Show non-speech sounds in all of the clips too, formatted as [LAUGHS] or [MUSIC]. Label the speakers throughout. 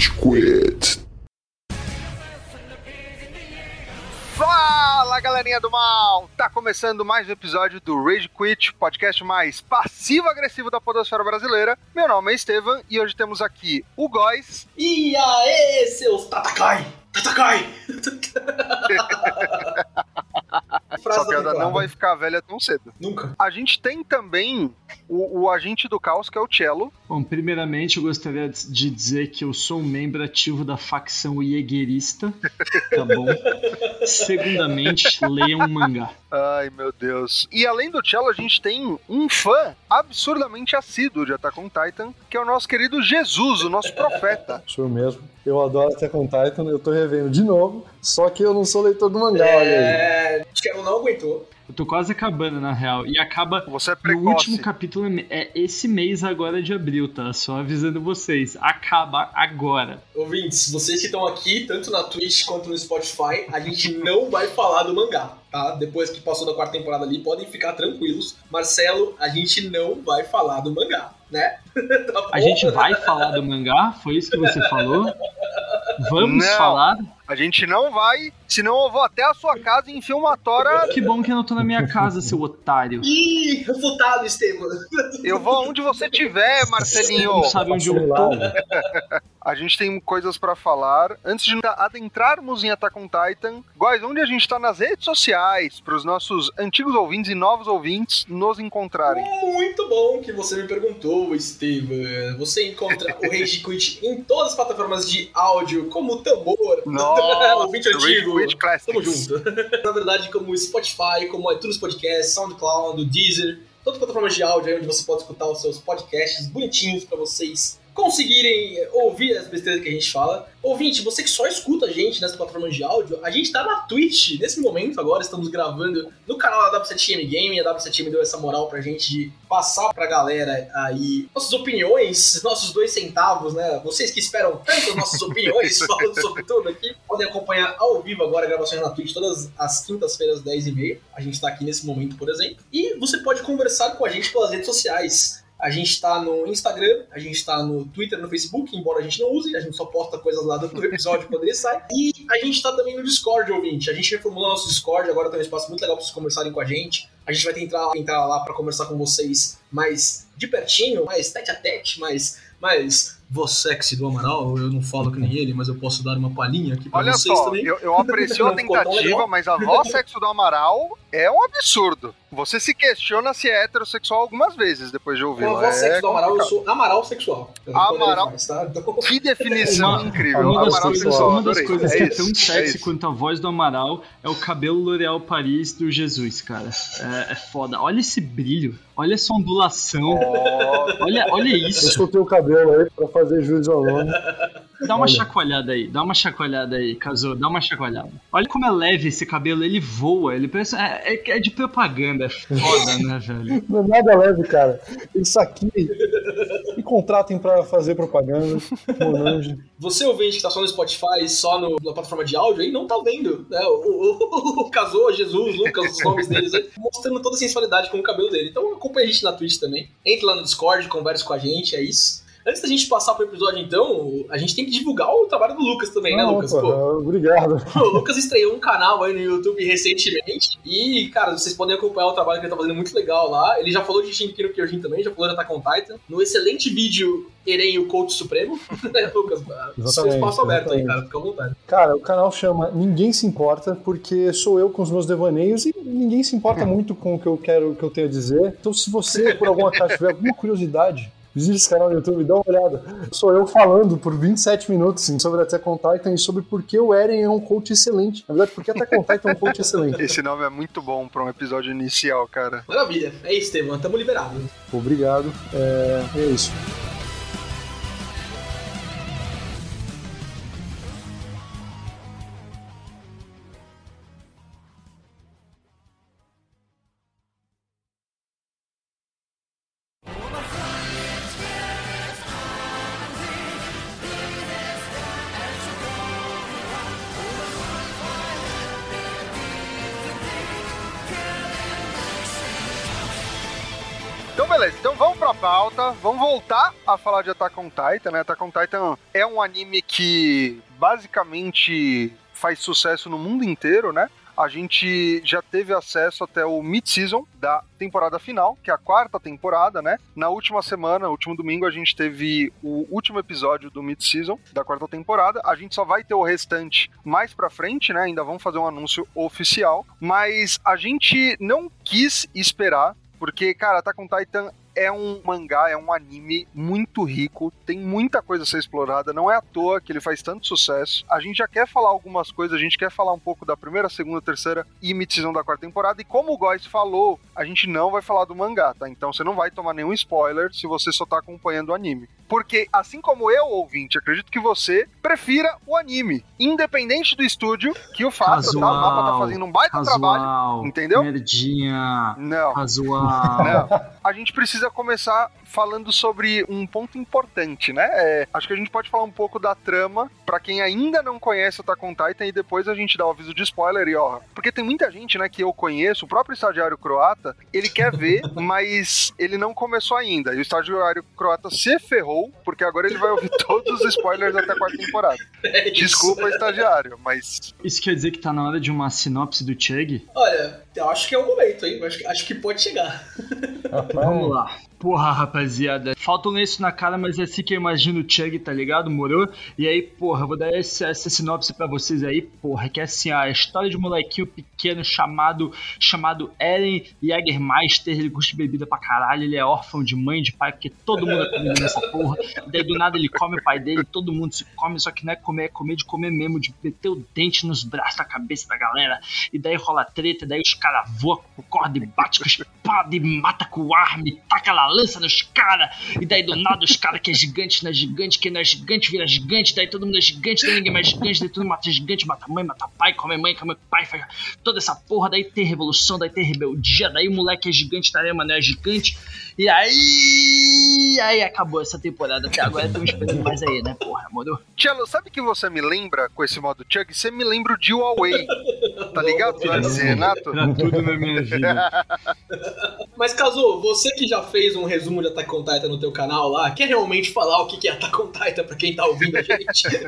Speaker 1: Rage Quit.
Speaker 2: Fala galerinha do mal! Tá começando mais um episódio do Rage Quit, podcast mais passivo-agressivo da podosfera brasileira. Meu nome é Estevam e hoje temos aqui o Góis.
Speaker 3: E aê, seus Tatakai! Tatakai! [LAUGHS]
Speaker 2: Essa piada não vai ficar velha tão cedo.
Speaker 3: Nunca.
Speaker 2: A gente tem também o, o agente do caos, que é o Cello.
Speaker 4: Bom, primeiramente eu gostaria de dizer que eu sou um membro ativo da facção Jägerista, tá bom? [LAUGHS] Segundamente, leiam um mangá.
Speaker 2: Ai, meu Deus. E além do Cello, a gente tem um fã absurdamente assíduo de Attack on Titan, que é o nosso querido Jesus, o nosso profeta.
Speaker 5: Sou mesmo. Eu adoro Attack on Titan, eu tô revendo de novo, só que eu não sou leitor do mangá, olha aí.
Speaker 3: É. Não aguentou.
Speaker 4: Eu tô quase acabando, na real. E acaba.
Speaker 2: Você é precoce.
Speaker 4: último capítulo é esse mês agora de abril, tá? Só avisando vocês. Acaba agora.
Speaker 3: Ouvintes, vocês que estão aqui, tanto na Twitch quanto no Spotify, a gente não vai falar do mangá, tá? Depois que passou da quarta temporada ali, podem ficar tranquilos. Marcelo, a gente não vai falar do mangá, né? [LAUGHS] Tá?
Speaker 4: A gente vai falar do mangá? Foi isso que você falou? [LAUGHS] Vamos
Speaker 2: Não.
Speaker 4: falar?
Speaker 2: A gente não vai, senão eu vou até a sua casa e enfio uma tora.
Speaker 4: Que bom que eu não tô na minha casa, seu otário. [LAUGHS]
Speaker 3: Ih, refutado, Estevam.
Speaker 2: Eu vou onde você estiver, Marcelinho.
Speaker 4: Não sabe onde eu tô?
Speaker 2: A gente tem coisas pra falar. Antes de adentrarmos em Attack on Titan, Guys, onde a gente tá nas redes sociais, pros nossos antigos ouvintes e novos ouvintes nos encontrarem.
Speaker 3: Muito bom que você me perguntou, Estevam. Você encontra o Rage Quit em todas as plataformas de áudio, como [LAUGHS] o Tambor, ouvinte antigo.
Speaker 2: Quit Classics.
Speaker 3: Tamo junto. [LAUGHS] Na verdade, como Spotify, como iTunes Podcast, SoundCloud, Deezer, todas as plataformas de áudio aí onde você pode escutar os seus podcasts bonitinhos pra vocês conseguirem ouvir as besteiras que a gente fala. Ouvinte, você que só escuta a gente nessas plataformas de áudio, a gente tá na Twitch nesse momento agora, estamos gravando no canal da W7M Gaming, a W7M deu essa moral pra gente de passar pra galera aí nossas opiniões, nossos dois centavos, né? Vocês que esperam tanto nossas opiniões [LAUGHS] falando sobre tudo aqui, podem acompanhar ao vivo agora gravações na Twitch todas as quintas-feiras, 10h30. A gente tá aqui nesse momento, por exemplo. E você pode conversar com a gente pelas redes sociais. A gente tá no Instagram, a gente tá no Twitter, no Facebook, embora a gente não use, a gente só posta coisas lá do do episódio quando ele sai. E a gente tá também no Discord, ouvinte. A gente reformulou nosso Discord, agora tem um espaço muito legal pra vocês conversarem com a gente. A gente vai tentar entrar lá pra conversar com vocês mais de pertinho, mais tete a tete, mais, mais voz sexy do Amaral. Eu não falo que nem ele, mas eu posso dar uma palhinha aqui pra
Speaker 2: Olha
Speaker 3: vocês
Speaker 2: só,
Speaker 3: também.
Speaker 2: eu, eu aprecio a tentativa, mas a voz sexo do Amaral é um absurdo. Você se questiona se é heterossexual algumas vezes depois de ouvi-lo.
Speaker 3: a voz
Speaker 2: É
Speaker 3: Amaral, eu sou Amaral sexual.
Speaker 2: Amaral-
Speaker 3: faz, tá? Então-
Speaker 2: Que definição [LAUGHS]
Speaker 4: Uma-
Speaker 2: incrível.
Speaker 4: Uma das
Speaker 2: Amaral sexual,
Speaker 4: uma das coisas
Speaker 2: É
Speaker 4: que é
Speaker 2: isso,
Speaker 4: tão
Speaker 2: é
Speaker 4: sexy
Speaker 2: isso.
Speaker 4: quanto a voz do Amaral é o cabelo L'Oréal Paris do Jesus, cara. É, é foda. Olha esse brilho. Olha essa ondulação.
Speaker 2: Ó,
Speaker 4: Olha, olha
Speaker 5: Eu
Speaker 4: isso.
Speaker 5: soltei o cabelo aí pra fazer jus ao nome.
Speaker 4: Dá uma
Speaker 5: Olha.
Speaker 4: chacoalhada aí. Dá uma chacoalhada aí, Kazu. Dá uma chacoalhada. Olha como é leve esse cabelo. Ele voa. Ele parece. É, é- é de propaganda. É foda, né, velho?
Speaker 5: Não é nada leve, cara. Isso aqui. Me contratem pra fazer propaganda. Monange.
Speaker 3: Você ouvinte que tá só no Spotify, só no- na plataforma de áudio aí, não tá vendo, né? O, o, o Casou, Jesus, Lucas, os nomes deles aí, mostrando toda a sensualidade com o cabelo dele. Então acompanha a gente na Twitch também. Entre lá no Discord, converse com a gente, é isso. Antes da gente passar pro episódio, então, a gente tem que divulgar o trabalho do Lucas também, né,
Speaker 5: Ah,
Speaker 3: Lucas?
Speaker 5: opa,
Speaker 3: Pô,
Speaker 5: Obrigado.
Speaker 3: o Lucas estreou um canal aí no YouTube recentemente. E, cara, vocês podem acompanhar o trabalho que ele tá fazendo muito legal lá. Ele já falou de Shingeki no Kyojin também, já falou de Attack on Titan. No excelente vídeo Eren, o Coach Supremo. [LAUGHS] né, Lucas? Seu espaço aberto aí,
Speaker 5: exatamente.
Speaker 3: cara. Fica à vontade.
Speaker 5: Cara, o canal chama Ninguém Se Importa, porque sou eu com os meus devaneios e ninguém se importa [LAUGHS] muito com o que eu quero, que eu tenho a dizer. Então, se você, por algum acaso, tiver alguma curiosidade, visite esse canal no YouTube, dá uma olhada. Sou eu falando por 27 minutos assim, sobre Attack on Titan e sobre por que o Eren é um coach excelente. Na verdade, por que Attack on Titan é um coach excelente. [LAUGHS]
Speaker 2: Esse nome é muito bom pra um episódio inicial, cara.
Speaker 3: Maravilha. É isso, Estevam. Tamo liberado.
Speaker 5: Obrigado. É, é isso.
Speaker 2: Vamos voltar a falar de Attack on Titan, né? Attack on Titan é um anime que basicamente faz sucesso no mundo inteiro, né? a gente já teve acesso até o mid-season da temporada final, que é a quarta temporada, né? Na última semana, último domingo, a gente teve o último episódio do mid-season da quarta temporada. A gente só vai ter o restante mais pra frente, né? Ainda vamos fazer um anúncio oficial, mas a gente não quis esperar porque, cara, tá com Titan é um mangá, é um anime muito rico, tem muita coisa a ser explorada, não é à toa que ele faz tanto sucesso. A gente já quer falar algumas coisas, a gente quer falar um pouco da primeira, segunda, terceira e mid-season da quarta temporada, e como o Góis falou, a gente não vai falar do mangá, tá? Então você não vai tomar nenhum spoiler se você só tá acompanhando o anime. Porque, assim como eu, ouvinte, acredito que você prefira o anime, independente do estúdio que o faça,
Speaker 4: Casual,
Speaker 2: tá? O mapa tá fazendo um baita
Speaker 4: casual,
Speaker 2: trabalho, entendeu?
Speaker 4: Merdinha,
Speaker 2: Não.
Speaker 4: casual.
Speaker 2: Não. A gente precisa começar falando sobre um ponto importante, né? É, acho que a gente pode falar um pouco da trama para quem ainda não conhece o Attack on Titan e depois a gente dá o aviso de spoiler e ó, porque tem muita gente, né, que eu conheço, o próprio estagiário croata, ele quer ver, [LAUGHS] mas ele não começou ainda. E o estagiário croata se ferrou, porque agora ele vai ouvir todos os spoilers até a quarta temporada. [LAUGHS]
Speaker 3: É.
Speaker 2: Desculpa, estagiário, mas
Speaker 4: Isso quer dizer que tá na hora de uma sinopse do Chug?
Speaker 3: Olha, eu acho que é o momento, hein? Acho, acho que pode chegar.
Speaker 4: Vamos lá. Porra, rapaziada. Falta um lenço na cara, mas é assim que eu imagino o Chug, tá ligado? Morou? E aí, porra, vou dar essa, essa sinopse pra vocês aí, porra, que é assim, a história de um molequinho pequeno chamado chamado Eren Jägermeister, ele gosta de bebida pra caralho, ele é órfão de mãe, de pai, porque todo mundo é comido nessa porra. Daí do nada ele come o pai dele, todo mundo se come, só que não é comer, é comer de comer mesmo, de meter o dente nos braços, na cabeça da galera. E daí rola treta, daí os caras voam com corda e bate com espada e mata com arma e taca a lança nos caras. E daí do nada os caras que é gigante não é gigante, quem não é gigante vira gigante, daí todo mundo é gigante, daí ninguém mais gigante, daí todo mundo mata gigante, mata mãe, mata pai, come mãe, come pai, faz toda essa porra, daí tem revolução, daí tem rebeldia, daí o moleque é gigante, Tarema não é gigante. E aí. Aí acabou essa temporada. Até agora estamos esperando mais aí, né, porra, mudou?
Speaker 2: Tchelo, sabe que você me lembra com esse modo Chug? Você me lembra o Jill Away. Tá ligado? Do Antes Renato?
Speaker 4: Era tudo na minha vida. [LAUGHS]
Speaker 3: Mas, Kazu, você que já fez um resumo de Attack on Titan no teu canal lá, quer realmente falar o que é Attack on Titan pra quem tá ouvindo a gente? [LAUGHS]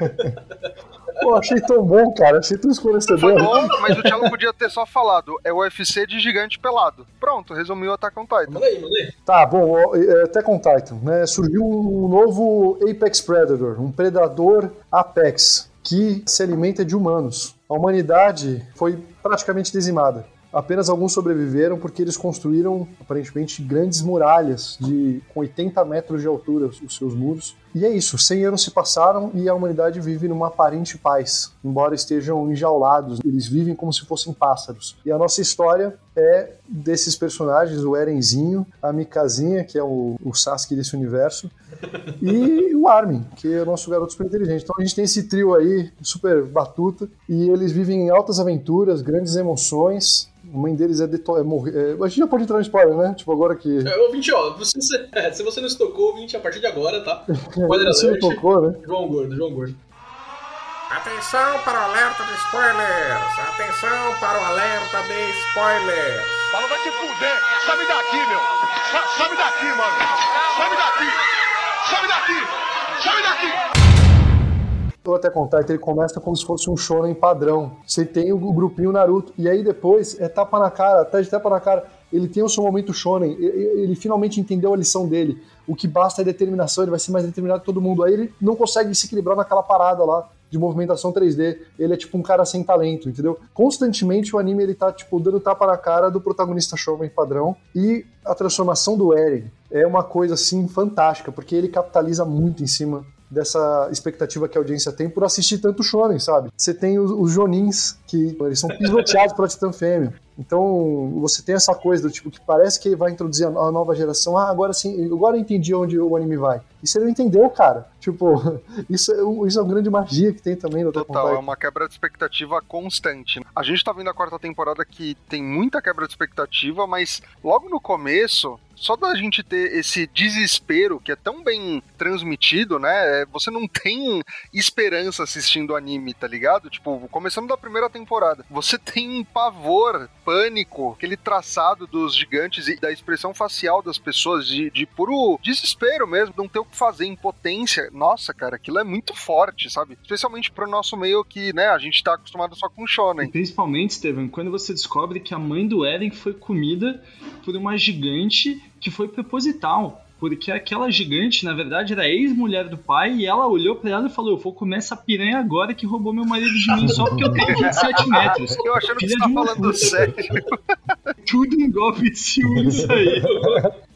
Speaker 5: Pô, achei tão bom, cara. Achei tão
Speaker 2: Foi
Speaker 5: esclarecedor.
Speaker 2: bom, mas o Tchelo podia ter só falado. É o UFC de gigante pelado. Pronto, resumiu o Attack on Titan.
Speaker 3: manda aí, manda aí.
Speaker 5: Tá, bom, é, até Titan, né? Surgiu um novo Apex Predator, um predador Apex, que se alimenta de humanos. A humanidade foi praticamente dizimada. Apenas alguns sobreviveram porque eles construíram, aparentemente, grandes muralhas de com 80 metros de altura, os seus muros. E é isso, 100 anos se passaram e a humanidade vive numa aparente paz, embora estejam enjaulados, eles vivem como se fossem pássaros. E a nossa história é desses personagens, o Erenzinho, a Mikazinha, que é o, o Sasuke desse universo, [LAUGHS] e o Armin, que é o nosso garoto super inteligente. Então a gente tem esse trio aí, super batuta, e eles vivem em altas aventuras, grandes emoções. A mãe deles é, deto- é morrer. é- a gente já pode entrar no spoiler, né? Tipo, agora que.
Speaker 3: É, ouvinte, ó, se você, é, se você não se tocou, ouvinte, a partir de agora, tá? [LAUGHS] Spoiler
Speaker 5: Você não
Speaker 3: alert.
Speaker 5: tocou, né?
Speaker 3: João Gordo, João Gordo.
Speaker 1: Atenção para o alerta de spoilers! Atenção para o alerta de spoilers!
Speaker 6: Fala, vai te fuder! Sabe daqui, meu! Sa- Sabe daqui, mano! Sabe daqui! Sabe daqui! Sabe daqui!
Speaker 5: O Attack on Titan, ele começa como se fosse um shonen padrão. Você tem o grupinho Naruto, e aí depois é tapa na cara, até de tapa na cara. Ele tem o seu momento shonen, e- e- ele finalmente entendeu a lição dele. O que basta é determinação, ele vai ser mais determinado que todo mundo. Aí ele não consegue se equilibrar naquela parada lá de movimentação 3D. Ele é tipo um cara sem talento, entendeu? Constantemente o anime ele tá tipo dando tapa na cara do protagonista shonen padrão e a transformação do Eren é uma coisa assim fantástica, porque ele capitaliza muito em cima dessa expectativa que a audiência tem por assistir tanto shonen, sabe? Você tem os, os jonins que eles são pisoteados pela Titã Fêmea. Então, você tem essa coisa do tipo que parece que ele vai introduzir a nova geração. Ah, agora sim, agora eu entendi onde o anime vai. E você não entendeu, cara. Tipo, [LAUGHS] isso é, um- isso é uma grande magia que tem também no
Speaker 2: Total, é uma quebra de expectativa constante. A gente tá vendo a quarta temporada que tem muita quebra de expectativa, mas logo no começo, só da gente ter esse desespero que é tão bem transmitido, né? é, Você não tem esperança assistindo anime, tá ligado? Tipo, começando da primeira temporada, você tem um pavor, pânico, aquele traçado dos gigantes e da expressão facial das pessoas de, de puro desespero mesmo, não ter o que fazer, impotência. Nossa, cara, aquilo é muito forte, sabe? Especialmente pro nosso meio que, né, a gente tá acostumado só com
Speaker 4: E
Speaker 2: shonen.
Speaker 4: principalmente, Steven, quando você descobre que a mãe do Eren foi comida por uma gigante que foi proposital. Porque aquela gigante, na verdade, era a ex-mulher do pai e ela olhou pra ela e falou: Eu vou comer essa piranha agora que roubou meu marido de mim só porque eu tenho [LAUGHS] 27 metros.
Speaker 2: Eu achando que você tá falando
Speaker 4: puta.
Speaker 2: sério. [LAUGHS]
Speaker 4: Tudo um golpe de ciúme isso aí.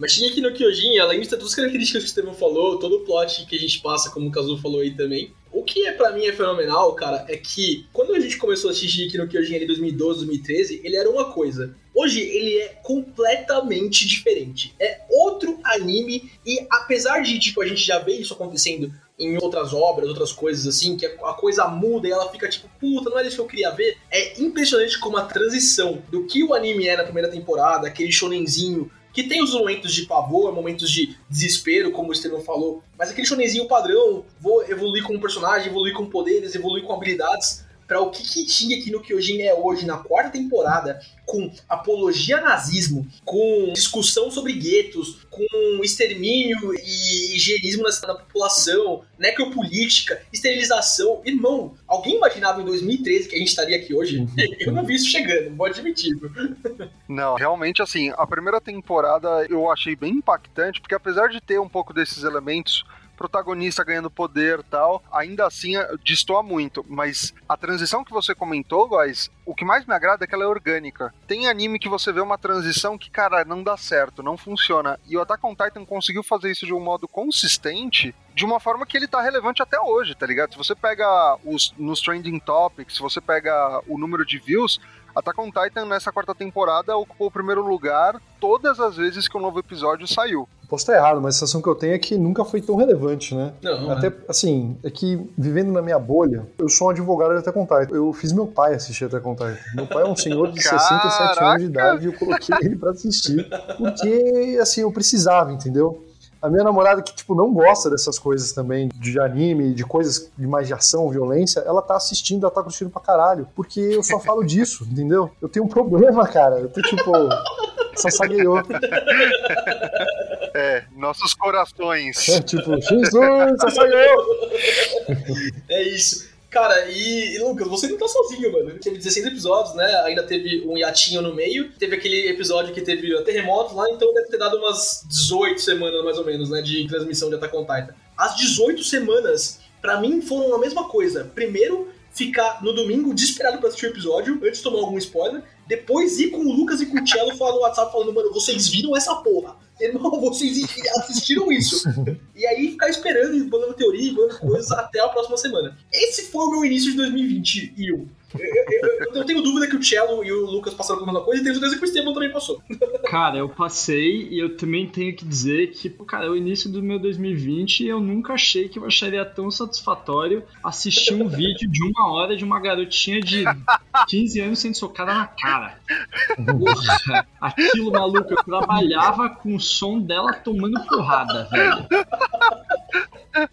Speaker 3: Mas Shingeki no Kyojin, além de todas as características que o Steven falou, todo o plot que a gente passa, como o Kazu falou aí também, o que é pra mim é fenomenal, cara, é que quando a gente começou a assistir Shingeki no Kyojin ali em 2012, 2013, ele era uma coisa. Hoje ele é completamente diferente. É outro anime e apesar de tipo a gente já vê isso acontecendo em outras obras, outras coisas assim, que a coisa muda e ela fica tipo, puta, não é isso que eu queria ver. É impressionante como a transição do que o anime é na primeira temporada, aquele shonenzinho que tem os momentos de pavor, momentos de desespero, como o Estevam falou, mas aquele shonenzinho padrão, vou evoluir como personagem, evoluir com poderes, evoluir com habilidades, para o que, que Shingeki no Kyojin é hoje na quarta temporada, com apologia a nazismo, com discussão sobre guetos, com extermínio e higienismo na, na população, necropolítica, esterilização. Irmão, alguém imaginava em 2013 que a gente estaria aqui hoje? [LAUGHS] Eu não vi isso chegando, vou admitir.
Speaker 2: Não, realmente assim, a primeira temporada eu achei bem impactante, porque apesar de ter um pouco desses elementos, protagonista ganhando poder tal, ainda assim eh, destoa muito. Mas a transição que você comentou, guys, o que mais me agrada é que ela é orgânica. Tem anime que você vê uma transição que, cara, não dá certo, não funciona. E o Attack on Titan conseguiu fazer isso de um modo consistente, de uma forma que ele tá relevante até hoje, tá ligado? Se você pega os nos trending topics, se você pega o número de views, Attack on Titan nessa quarta temporada ocupou o primeiro lugar todas as vezes que um novo episódio saiu.
Speaker 5: Posso estar errado, mas a sensação que eu tenho é que nunca foi tão relevante, né?
Speaker 3: Não,
Speaker 5: Até, assim, é que vivendo na minha bolha, eu sou um advogado de Attack on Titan. Eu fiz meu pai assistir Attack on Titan. Meu pai é um senhor de [LAUGHS] 67 anos de idade e eu coloquei ele pra assistir. Porque, assim, eu precisava, entendeu? A minha namorada, que, tipo, não gosta dessas coisas também, de anime, de coisas de mais de ação, violência, ela tá assistindo, ela tá curtindo pra caralho. Porque eu só falo [LAUGHS] disso, entendeu? Eu tenho um problema, cara. Eu tô, tipo, sassagueou.
Speaker 2: É, nossos corações.
Speaker 5: É, tipo, Jesus, sassagueou!
Speaker 3: É isso. Cara, e, e, Lucas, você não tá sozinho, mano. Teve 16 episódios, né? Ainda teve um hiatinho no meio. Teve aquele episódio que teve o terremoto lá, então deve ter dado umas 18 semanas, mais ou menos, né? De transmissão de Attack on Titan. As 18 semanas, pra mim, foram a mesma coisa. Primeiro, ficar no domingo desesperado pra assistir o episódio, antes de tomar algum spoiler. Depois ir com o Lucas e com o Cello falar no WhatsApp falando, mano, vocês viram essa porra? Irmão, vocês assistiram isso. e aí ficar esperando, e bolando teoria, e bolando coisas até a próxima semana. Esse foi o meu início de 2021. Eu, eu, eu, tenho dúvida que o Cello e o Lucas passaram pela mesma coisa, e tenho certeza que o Esteban também passou. [LAUGHS]
Speaker 4: Cara, eu passei e eu também tenho que dizer que, cara, o início do meu 2020 eu nunca achei que eu acharia tão satisfatório assistir um vídeo de uma hora de uma garotinha de 15 anos sendo socada na cara. Porra, aquilo, maluco, eu trabalhava com o som dela tomando porrada, velho.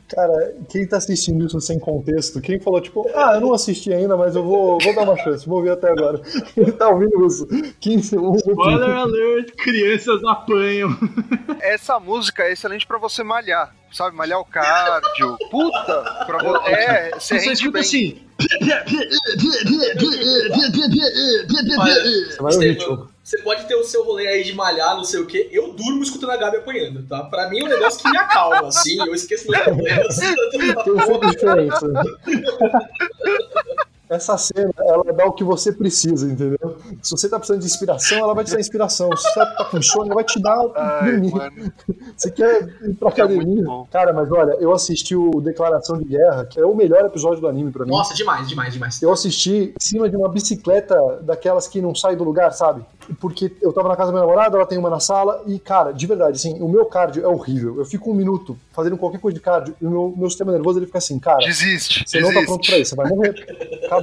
Speaker 5: Cara, quem tá assistindo isso sem contexto, quem falou, tipo, ah, eu não assisti ainda, mas eu vou, vou dar uma chance, vou ver até agora. Ele [LAUGHS] tá ouvindo isso. 15 segundos.
Speaker 4: Spoiler alert, crianças apanham. [LAUGHS]
Speaker 2: Essa música é excelente pra você malhar, sabe? Malhar o cardio. Puta! Pra vo... É, você
Speaker 4: Você
Speaker 2: rende
Speaker 4: escuta
Speaker 2: bem.
Speaker 4: assim.
Speaker 3: Olha,
Speaker 5: Você vai ouvir, tipo.
Speaker 3: você pode ter o seu rolê aí de malhar, não sei o quê. Eu durmo escutando a Gabi apanhando, tá? Pra mim é um negócio que me acalma, assim. Eu esqueço meus problemas. [LAUGHS]
Speaker 5: Tem um efeito diferente. Essa cena, ela dá o que você precisa, entendeu? Se você tá precisando de inspiração, ela vai te dar inspiração. Se você tá com sono, ela vai te dar
Speaker 2: Ai,
Speaker 5: dormir.
Speaker 2: mano. [LAUGHS]
Speaker 5: Você quer ir pra
Speaker 2: É
Speaker 5: academia?
Speaker 2: bom.
Speaker 5: Cara, mas olha, eu assisti o Declaração de Guerra, que é o melhor episódio do anime pra mim.
Speaker 3: Nossa, demais, demais, demais.
Speaker 5: Eu assisti em cima de uma bicicleta daquelas que não sai do lugar, sabe? Porque eu tava na casa da minha namorada, ela tem uma na sala, e, cara, de verdade, assim, o meu cardio é horrível. Eu fico um minuto fazendo qualquer coisa de cardio, e o meu, meu sistema nervoso ele fica assim, cara.
Speaker 2: Desiste.
Speaker 5: Você não tá
Speaker 2: desiste.
Speaker 5: pronto pra isso, você vai morrer. Acabou. [LAUGHS]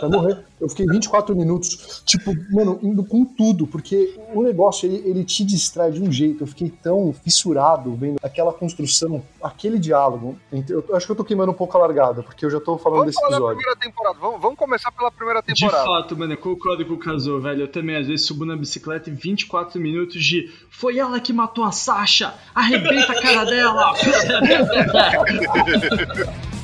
Speaker 5: vai morrer. Eu fiquei 24 minutos, tipo, mano, indo com tudo, porque o negócio, ele, ele te distrai de um jeito. Eu fiquei tão fissurado vendo aquela construção, aquele diálogo. Eu, eu acho que eu tô queimando um pouco a largada, porque eu já tô falando
Speaker 2: Vamos
Speaker 5: desse
Speaker 2: falar da
Speaker 5: episódio.
Speaker 2: primeira temporada. Vamos, vamos começar pela primeira
Speaker 4: De
Speaker 2: temporada.
Speaker 4: fato, mano, com o Casou, velho. Eu também, às vezes, subo na bicicleta e 24 minutos de foi ela que matou a Sasha! Arrebenta a cara dela! [LAUGHS]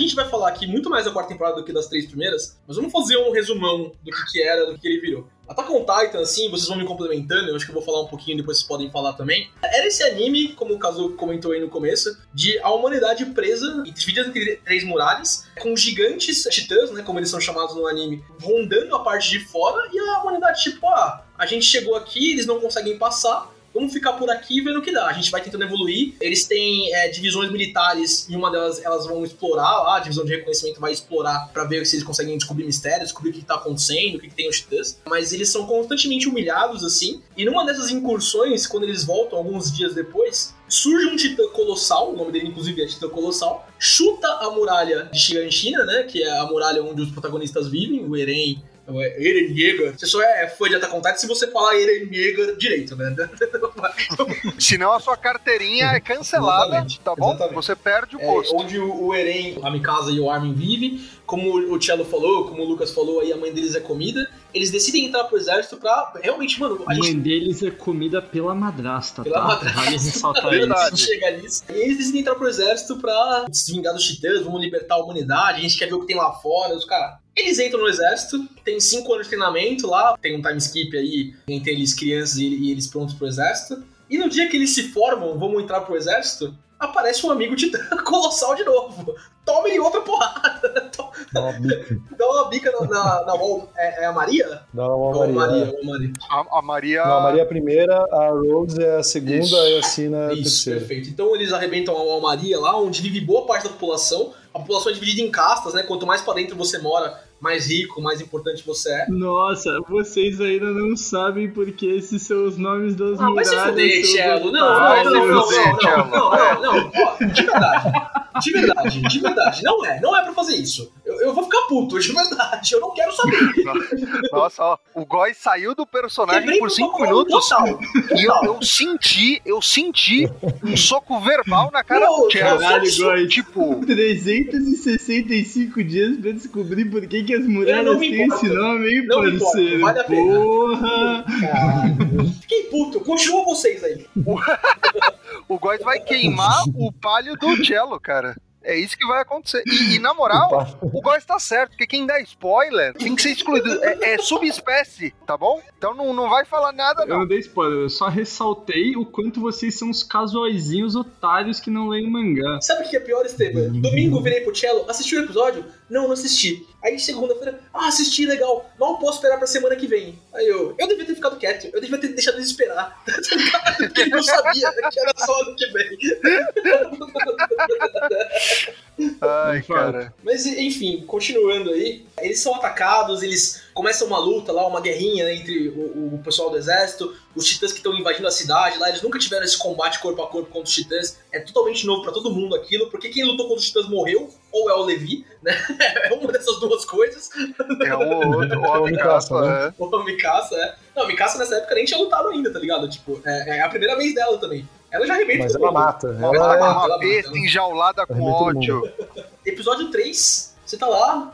Speaker 3: gente vai falar aqui muito mais da quarta temporada do que das três primeiras, mas vamos fazer um resumão do que, que era, do que ele virou. Attack on Titan, assim, vocês vão me complementando, eu acho que eu vou falar um pouquinho, depois vocês podem falar também. Era esse anime, como o Kazu comentou aí no começo, de a humanidade presa e dividida entre três muralhas, com gigantes titãs, né, como eles são chamados no anime, rondando a parte de fora, e a humanidade, tipo, ah, a gente chegou aqui, eles não conseguem passar, Vamos ficar por aqui vendo o que dá. A gente vai tentando evoluir. Eles têm é, divisões militares e uma delas elas vão explorar lá. A divisão de reconhecimento vai explorar pra ver se eles conseguem descobrir mistérios, descobrir o que, que tá acontecendo, o que, que tem os titãs. Mas eles são constantemente humilhados assim. E numa dessas incursões, quando eles voltam alguns dias depois, surge um titã colossal. O nome dele, inclusive, é Titã Colossal. Chuta a muralha de Shiganshina, né? Que é a muralha onde os protagonistas vivem, o Eren Eren Yeager. Você só é fã de Attack on Titan se você falar Eren Yeager direito, né? [LAUGHS]
Speaker 2: Senão a sua carteirinha é cancelada,
Speaker 3: Exatamente,
Speaker 2: tá bom?
Speaker 3: exatamente.
Speaker 2: Você perde o
Speaker 3: É,
Speaker 2: posto.
Speaker 3: onde o, o Eren, a Mikasa e o Armin vivem. Como o Cello falou, como o Lucas falou, aí a mãe deles é comida. Eles decidem entrar pro exército pra. Realmente, mano, a
Speaker 4: A
Speaker 3: gente
Speaker 4: mãe deles é comida pela madrasta,
Speaker 3: Pela
Speaker 4: tá?
Speaker 3: madrasta.
Speaker 4: Vale ressaltar [LAUGHS]
Speaker 2: Verdade.
Speaker 4: isso.
Speaker 3: chega nisso. E eles decidem entrar pro exército pra se vingar dos titãs, vamos libertar a humanidade, a gente quer ver o que tem lá fora, os caras. Eles entram no exército, tem cinco anos de treinamento lá, tem um time skip aí entre eles crianças e, eles prontos pro exército. E no dia que eles se formam, vamos entrar pro exército, aparece um amigo titã [LAUGHS] colossal de novo. Toma ele outra porrada. [LAUGHS] Toma-
Speaker 5: Dá uma bica,
Speaker 3: Dá uma bica na, na, na wall. É, é a Maria?
Speaker 5: dá uma
Speaker 3: Ou a
Speaker 5: Maria.
Speaker 3: Maria, a Maria.
Speaker 2: A, a Maria.
Speaker 5: Não, a Maria é a primeira, a Rose é a segunda
Speaker 2: Isso.
Speaker 5: e a Sina é a
Speaker 3: Isso,
Speaker 5: terceira.
Speaker 3: perfeito. Então eles arrebentam a Almaria lá, onde vive boa parte da população. A população é dividida em castas, né? Quanto mais pra dentro você mora, mais rico, mais importante você é.
Speaker 4: Nossa, vocês ainda não sabem porque esses são os nomes das
Speaker 3: Ah, vai se
Speaker 4: muralhas.
Speaker 3: fuder, Cello. Não,
Speaker 2: Vai
Speaker 3: não, não, não, não, não, não, não, não. Ó, De verdade. De verdade, de verdade. Não é, não é pra fazer isso. Eu, eu vou ficar puto, de verdade. Eu não quero saber. [LAUGHS]
Speaker 2: Nossa, ó, o Góis saiu do personagem
Speaker 3: Quebrei
Speaker 2: por 5
Speaker 3: protocolo
Speaker 2: minutos
Speaker 3: Total.
Speaker 2: e eu, eu senti, eu senti um soco verbal na cara
Speaker 3: Não,
Speaker 2: do Cello.
Speaker 4: Caralho, Góis.
Speaker 2: Tipo,
Speaker 4: 365 dias pra descobrir por que, que as muralhas têm
Speaker 3: importa.
Speaker 4: esse nome, hein,
Speaker 3: Não me importa,
Speaker 4: parceiro?
Speaker 3: vale a pena.
Speaker 4: Porra!
Speaker 3: Caralho. Fiquei puto. Continua vocês aí. [LAUGHS]
Speaker 2: o Góis vai queimar o palio do Cello, cara. É isso que vai acontecer. E, e, na [LAUGHS] moral, o Góis tá certo, porque quem dá spoiler tem que ser excluído. É, é subespécie, tá bom? Então não, não vai falar nada,
Speaker 4: Eu
Speaker 2: não.
Speaker 4: não dei spoiler, eu só ressaltei o quanto vocês são os casuaizinhos otários que não leem mangá.
Speaker 3: Sabe o que é pior, Esteban? Domingo eu virei pro Cello, assisti o episódio? Não, não assisti. Aí segunda-feira, ah, assisti, legal. Não posso esperar pra semana que vem. Aí eu, eu devia ter ficado quieto, eu devia ter deixado eles esperar. Porque [LAUGHS] eu não sabia que era só ano que vem. [LAUGHS]
Speaker 2: Ai, cara.
Speaker 3: Mas enfim, continuando aí, eles são atacados, eles começam uma luta lá, uma guerrinha né, entre o, o pessoal do exército, os titãs que estão invadindo a cidade lá, eles nunca tiveram esse combate corpo a corpo contra os titãs, é totalmente novo pra todo mundo aquilo, porque quem lutou contra os titãs morreu, ou é o Levi, né? [LAUGHS] É uma dessas duas coisas,
Speaker 2: É o outro, o
Speaker 5: É o Mikasa, né?
Speaker 3: ou a Mikasa, é. Não, a Mikasa nessa época nem tinha lutado ainda, tá ligado? Tipo, é, é a primeira vez dela também. Ela já arrebenta
Speaker 5: Mas ela mata.
Speaker 3: Ela
Speaker 5: Ela
Speaker 3: mata.
Speaker 5: é...
Speaker 2: Uma
Speaker 3: ela
Speaker 2: besta
Speaker 3: mata.
Speaker 2: enjaulada com ódio.
Speaker 3: Episódio 3, você tá lá,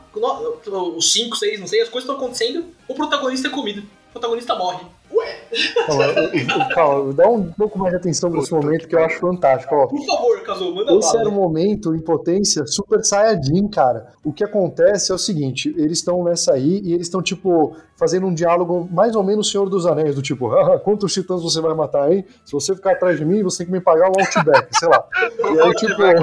Speaker 3: os 5, 6, não sei, as coisas estão acontecendo, o protagonista é comido. O protagonista morre. Ué,
Speaker 5: eu- Calma, dá um pouco mais de atenção nesse momento
Speaker 2: que
Speaker 5: eu acho fantástico. Ó,
Speaker 3: por favor, Kazu, manda
Speaker 5: Esse
Speaker 3: bala.
Speaker 5: era o momento em potência Super Saiyajin, cara. O que acontece é o seguinte: eles estão nessa aí e eles estão, tipo, fazendo um diálogo mais ou menos Senhor dos Anéis, do tipo, "Ah, quantos titãs você vai matar, hein? Se você ficar atrás de mim, você tem que me pagar o Outback, sei lá. [LAUGHS] E aí, tipo,
Speaker 2: é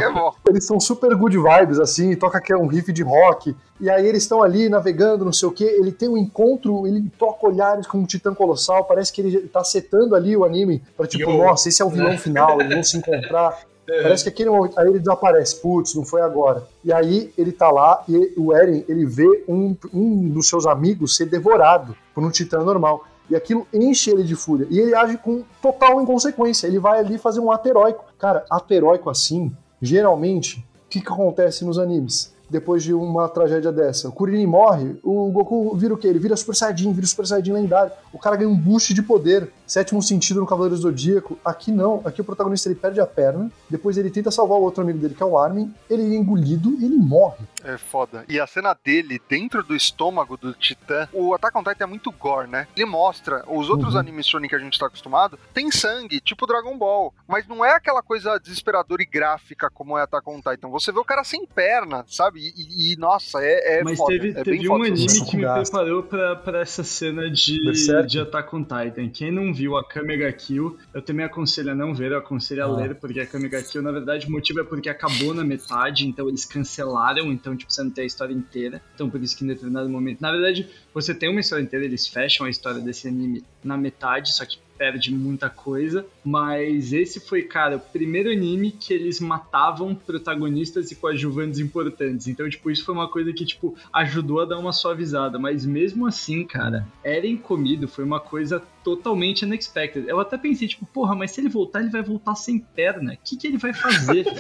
Speaker 5: eles são super good vibes, assim, e toca aqui um riff de rock. E aí eles estão ali navegando, não sei o que. Ele tem um encontro, ele troca olhares com um titã colossal. Parece que ele tá setando ali o anime pra tipo,
Speaker 3: Yo.
Speaker 5: nossa, esse é o vilão [LAUGHS] final, eles vão se encontrar.
Speaker 3: É.
Speaker 5: Parece que aquele momento, aí ele desaparece, putz, não foi agora. E aí ele tá lá e o Eren, ele vê um, um dos seus amigos ser devorado por um titã normal. E aquilo enche ele de fúria. E ele age com total inconsequência. Ele vai ali fazer um ato heróico. Cara, ato heróico assim, geralmente, o que, que acontece nos animes? Depois de uma tragédia dessa. O Kuririn morre, o Goku vira o quê? Ele vira Super Saiyajin, vira Super Saiyajin lendário. O cara ganha um boost de poder. Sétimo sentido no Cavaleiro do Zodíaco. Aqui não. Aqui o protagonista ele perde a perna. Depois ele tenta salvar o outro amigo dele, que é o Armin. Ele é engolido e ele morre.
Speaker 2: É foda. E a cena dele dentro do estômago do Titã, o Attack on Titan é muito gore, né? Ele mostra, os outros
Speaker 5: Uhum.
Speaker 2: animes shonen que a gente tá acostumado, tem sangue, tipo Dragon Ball, mas não é aquela coisa desesperadora e gráfica como é Attack on Titan. Você vê o cara sem perna, sabe? E, e- e, nossa, é, é
Speaker 4: Mas
Speaker 2: foda.
Speaker 4: teve,
Speaker 2: é
Speaker 4: teve
Speaker 2: bem
Speaker 4: um
Speaker 2: foda.
Speaker 4: anime que me preparou pra, pra essa cena de,
Speaker 5: Berserk?
Speaker 4: de Attack on Titan. Quem não viu a Kamega Kill, eu também aconselho a não ver, eu aconselho a
Speaker 5: Ah.
Speaker 4: ler, porque a Kamega Kill, na verdade, o motivo é porque acabou na metade, então eles cancelaram, então, tipo, você não tem a história inteira. Então, por isso que em determinado momento. Na verdade, você tem uma história inteira, eles fecham a história desse anime na metade, só que perde muita coisa, mas esse foi, cara, o primeiro anime que eles matavam protagonistas e coadjuvantes importantes. Então, tipo, isso foi uma coisa que, tipo, ajudou a dar uma suavizada, mas mesmo assim, cara, Eren comido foi uma coisa totalmente unexpected. Eu até pensei, tipo, porra, mas se ele voltar, ele vai voltar sem perna. O que, que ele vai fazer? [LAUGHS]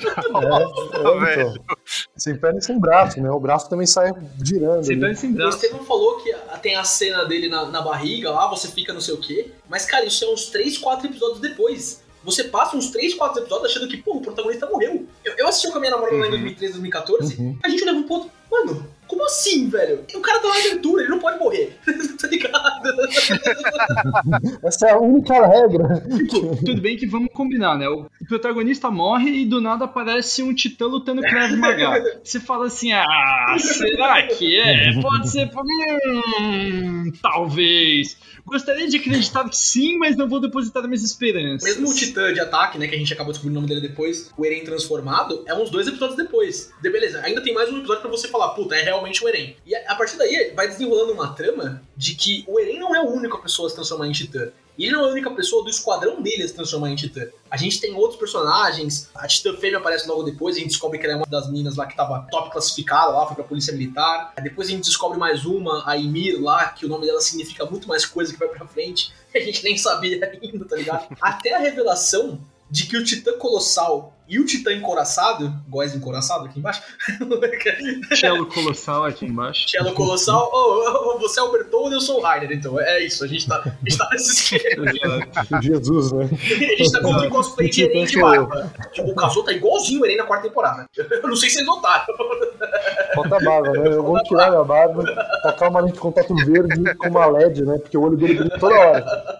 Speaker 5: É, é, então. Sem perna e sem braço, né? O braço também sai girando.
Speaker 4: sem
Speaker 5: ali.
Speaker 4: perna e sem
Speaker 3: O
Speaker 4: braço.
Speaker 3: Estevam falou que tem a cena dele na, na barriga lá, você fica não sei o quê. Mas, cara, isso é uns 3, 4 episódios depois. Você passa uns 3, 4 episódios achando que, pô, o protagonista morreu. Eu, eu assisti com a minha namorada lá em 2013, 2014.
Speaker 5: Uhum.
Speaker 3: A gente leva um ponto. Mano, como assim, velho? O cara tá na aventura, ele não pode morrer. [LAUGHS] tá ligado? [LAUGHS]
Speaker 5: Essa é a única regra.
Speaker 4: Tipo, tudo bem que vamos combinar, né? O protagonista morre e do nada aparece um titã lutando Krav Maga. [LAUGHS] Você fala assim, ah, será que é? Pode ser. Hum, talvez. Gostaria de acreditar que sim, mas não vou depositar minhas esperanças.
Speaker 3: Mesmo o Titã de ataque, né, que a gente acabou descobrindo o nome dele depois, o Eren transformado, é uns dois episódios depois. De, beleza, ainda tem mais um episódio pra você falar, puta, é realmente o Eren. E a partir daí vai desenrolando uma trama de que o Eren não é a única pessoa a se transformar em Titã. E ele não é a única pessoa do esquadrão dele a se transformar em Titã. A gente tem outros personagens, a Titã Fêmea aparece logo depois, a gente descobre que ela é uma das meninas lá que tava top classificada lá, foi pra polícia militar. Depois a gente descobre mais uma, a Ymir lá, que o nome dela significa muito mais coisa que vai pra frente. [LAUGHS] A gente nem sabia ainda, tá ligado? Até a revelação de que o Titã Colossal e o Titã Encoraçado, góis encoraçado aqui embaixo, [LAUGHS]
Speaker 4: Cello colossal aqui embaixo.
Speaker 3: Cello Colossal, oh, oh, você é o Bertoldo e eu sou o Rainer, então é isso, a gente tá, a gente tá nesse [LAUGHS] esquema.
Speaker 5: Jesus, né?
Speaker 3: A gente tá com o cosplay de Eren de barba. Tipo, o Kazuo tá igualzinho o Eren na quarta temporada. Eu não sei se vocês notaram.
Speaker 5: Falta a barba, né? Eu vou tirar minha barba, tacar uma lente de contato verde com uma LED, né? Porque o olho dele brilha toda hora.